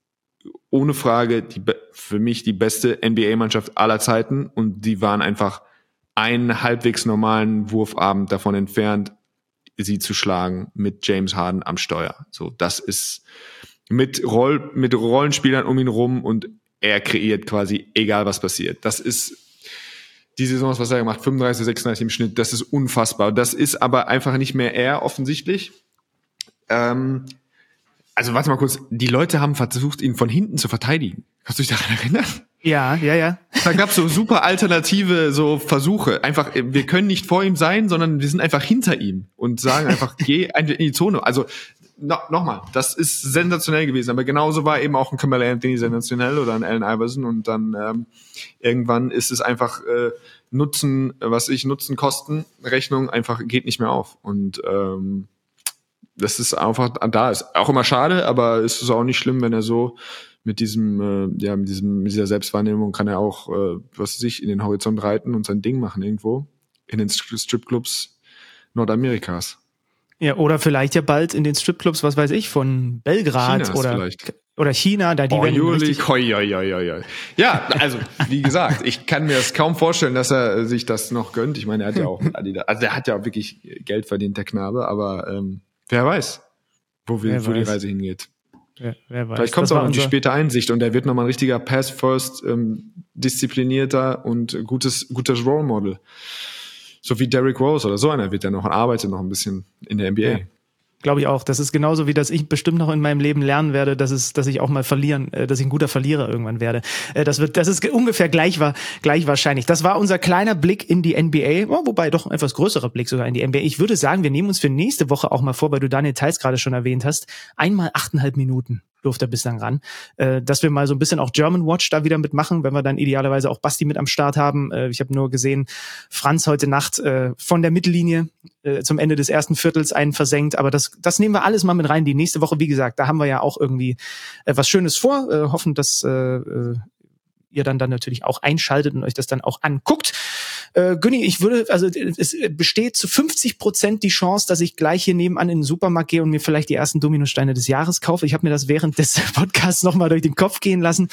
ohne Frage die, für mich die beste NBA-Mannschaft aller Zeiten und die waren einfach einen halbwegs normalen Wurfabend davon entfernt, sie zu schlagen mit James Harden am Steuer. So, das ist mit Roll, mit Rollenspielern um ihn rum und er kreiert quasi, egal was passiert. Das ist die Saison, was er gemacht, 35, 36 im Schnitt, das ist unfassbar. Das ist aber einfach nicht mehr er, offensichtlich. Ähm, also warte mal kurz, die Leute haben versucht, ihn von hinten zu verteidigen. Kannst du dich daran erinnern? Ja, ja, ja. Da gab es so super alternative so Versuche. Einfach, wir können nicht vor ihm sein, sondern wir sind einfach hinter ihm und sagen einfach, geh in die Zone. Also no, nochmal, das ist sensationell gewesen, aber genauso war eben auch ein Kamala Anthony sensationell oder ein Allen Iverson und dann ähm, irgendwann ist es einfach äh, Nutzen, was ich Nutzen Kosten Rechnung einfach geht nicht mehr auf und ähm, das ist einfach da ist auch immer schade, aber es ist auch nicht schlimm, wenn er so mit diesem äh, ja mit diesem mit dieser Selbstwahrnehmung kann er auch äh, was sich in den Horizont reiten und sein Ding machen irgendwo in den Stripclubs Nordamerikas. Ja, oder vielleicht ja bald in den Stripclubs, was weiß ich, von Belgrad Chinas oder vielleicht. oder China, da die oh, werden Juli, hoi, hoi, hoi, hoi. Ja, also wie gesagt, ich kann mir das kaum vorstellen, dass er sich das noch gönnt. Ich meine, er hat ja auch Adidas, also er hat ja wirklich Geld verdient, der Knabe, aber ähm, wer weiß, wo, wir, wo die Reise hingeht. Wer, wer weiß. Vielleicht kommt es auch noch die späte Einsicht und er wird nochmal ein richtiger Pass-First, ähm, disziplinierter und gutes, gutes Role Model so wie Derrick Rose oder so einer wird ja noch und arbeitet noch ein bisschen in der NBA. Ja. glaube ich auch. Das ist genauso wie, dass ich bestimmt noch in meinem Leben lernen werde, dass es, dass ich auch mal verlieren, äh, dass ich ein guter Verlierer irgendwann werde. Äh, das wird, das ist ungefähr gleich gleich wahrscheinlich. Das war unser kleiner Blick in die NBA, wobei doch ein etwas größerer Blick sogar in die NBA. Ich würde sagen, wir nehmen uns für nächste Woche auch mal vor, weil du Daniel Theis gerade schon erwähnt hast, einmal achteinhalb Minuten durfte er bislang ran. Äh, dass wir mal so ein bisschen auch German Watch da wieder mitmachen, wenn wir dann idealerweise auch Basti mit am Start haben. Äh, ich habe nur gesehen, Franz heute Nacht äh, von der Mittellinie äh, zum Ende des ersten Viertels einen versenkt. Aber das, das nehmen wir alles mal mit rein. Die nächste Woche, wie gesagt, da haben wir ja auch irgendwie äh, was Schönes vor. Äh, hoffen, dass äh, äh ihr dann dann natürlich auch einschaltet und euch das dann auch anguckt. Äh, Günni, ich würde, also es besteht zu 50 Prozent die Chance, dass ich gleich hier nebenan in den Supermarkt gehe und mir vielleicht die ersten Dominosteine des Jahres kaufe. Ich habe mir das während des Podcasts nochmal durch den Kopf gehen lassen.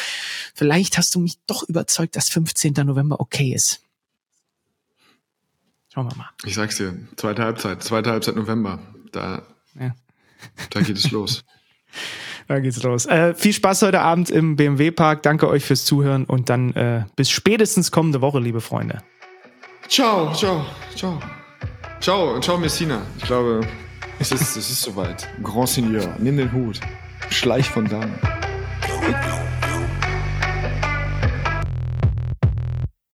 Vielleicht hast du mich doch überzeugt, dass 15. November okay ist. Schauen wir mal. Ich sag's dir, zweite Halbzeit, zweite Halbzeit November. Da, ja. da geht es los. Da geht's los. Äh, viel Spaß heute Abend im BMW Park. Danke euch fürs Zuhören und dann äh, bis spätestens kommende Woche, liebe Freunde. Ciao, ciao, ciao. Ciao, ciao Messina. Ich glaube, es ist, es ist soweit. Grand Seigneur, nimm den Hut. Schleich von dann.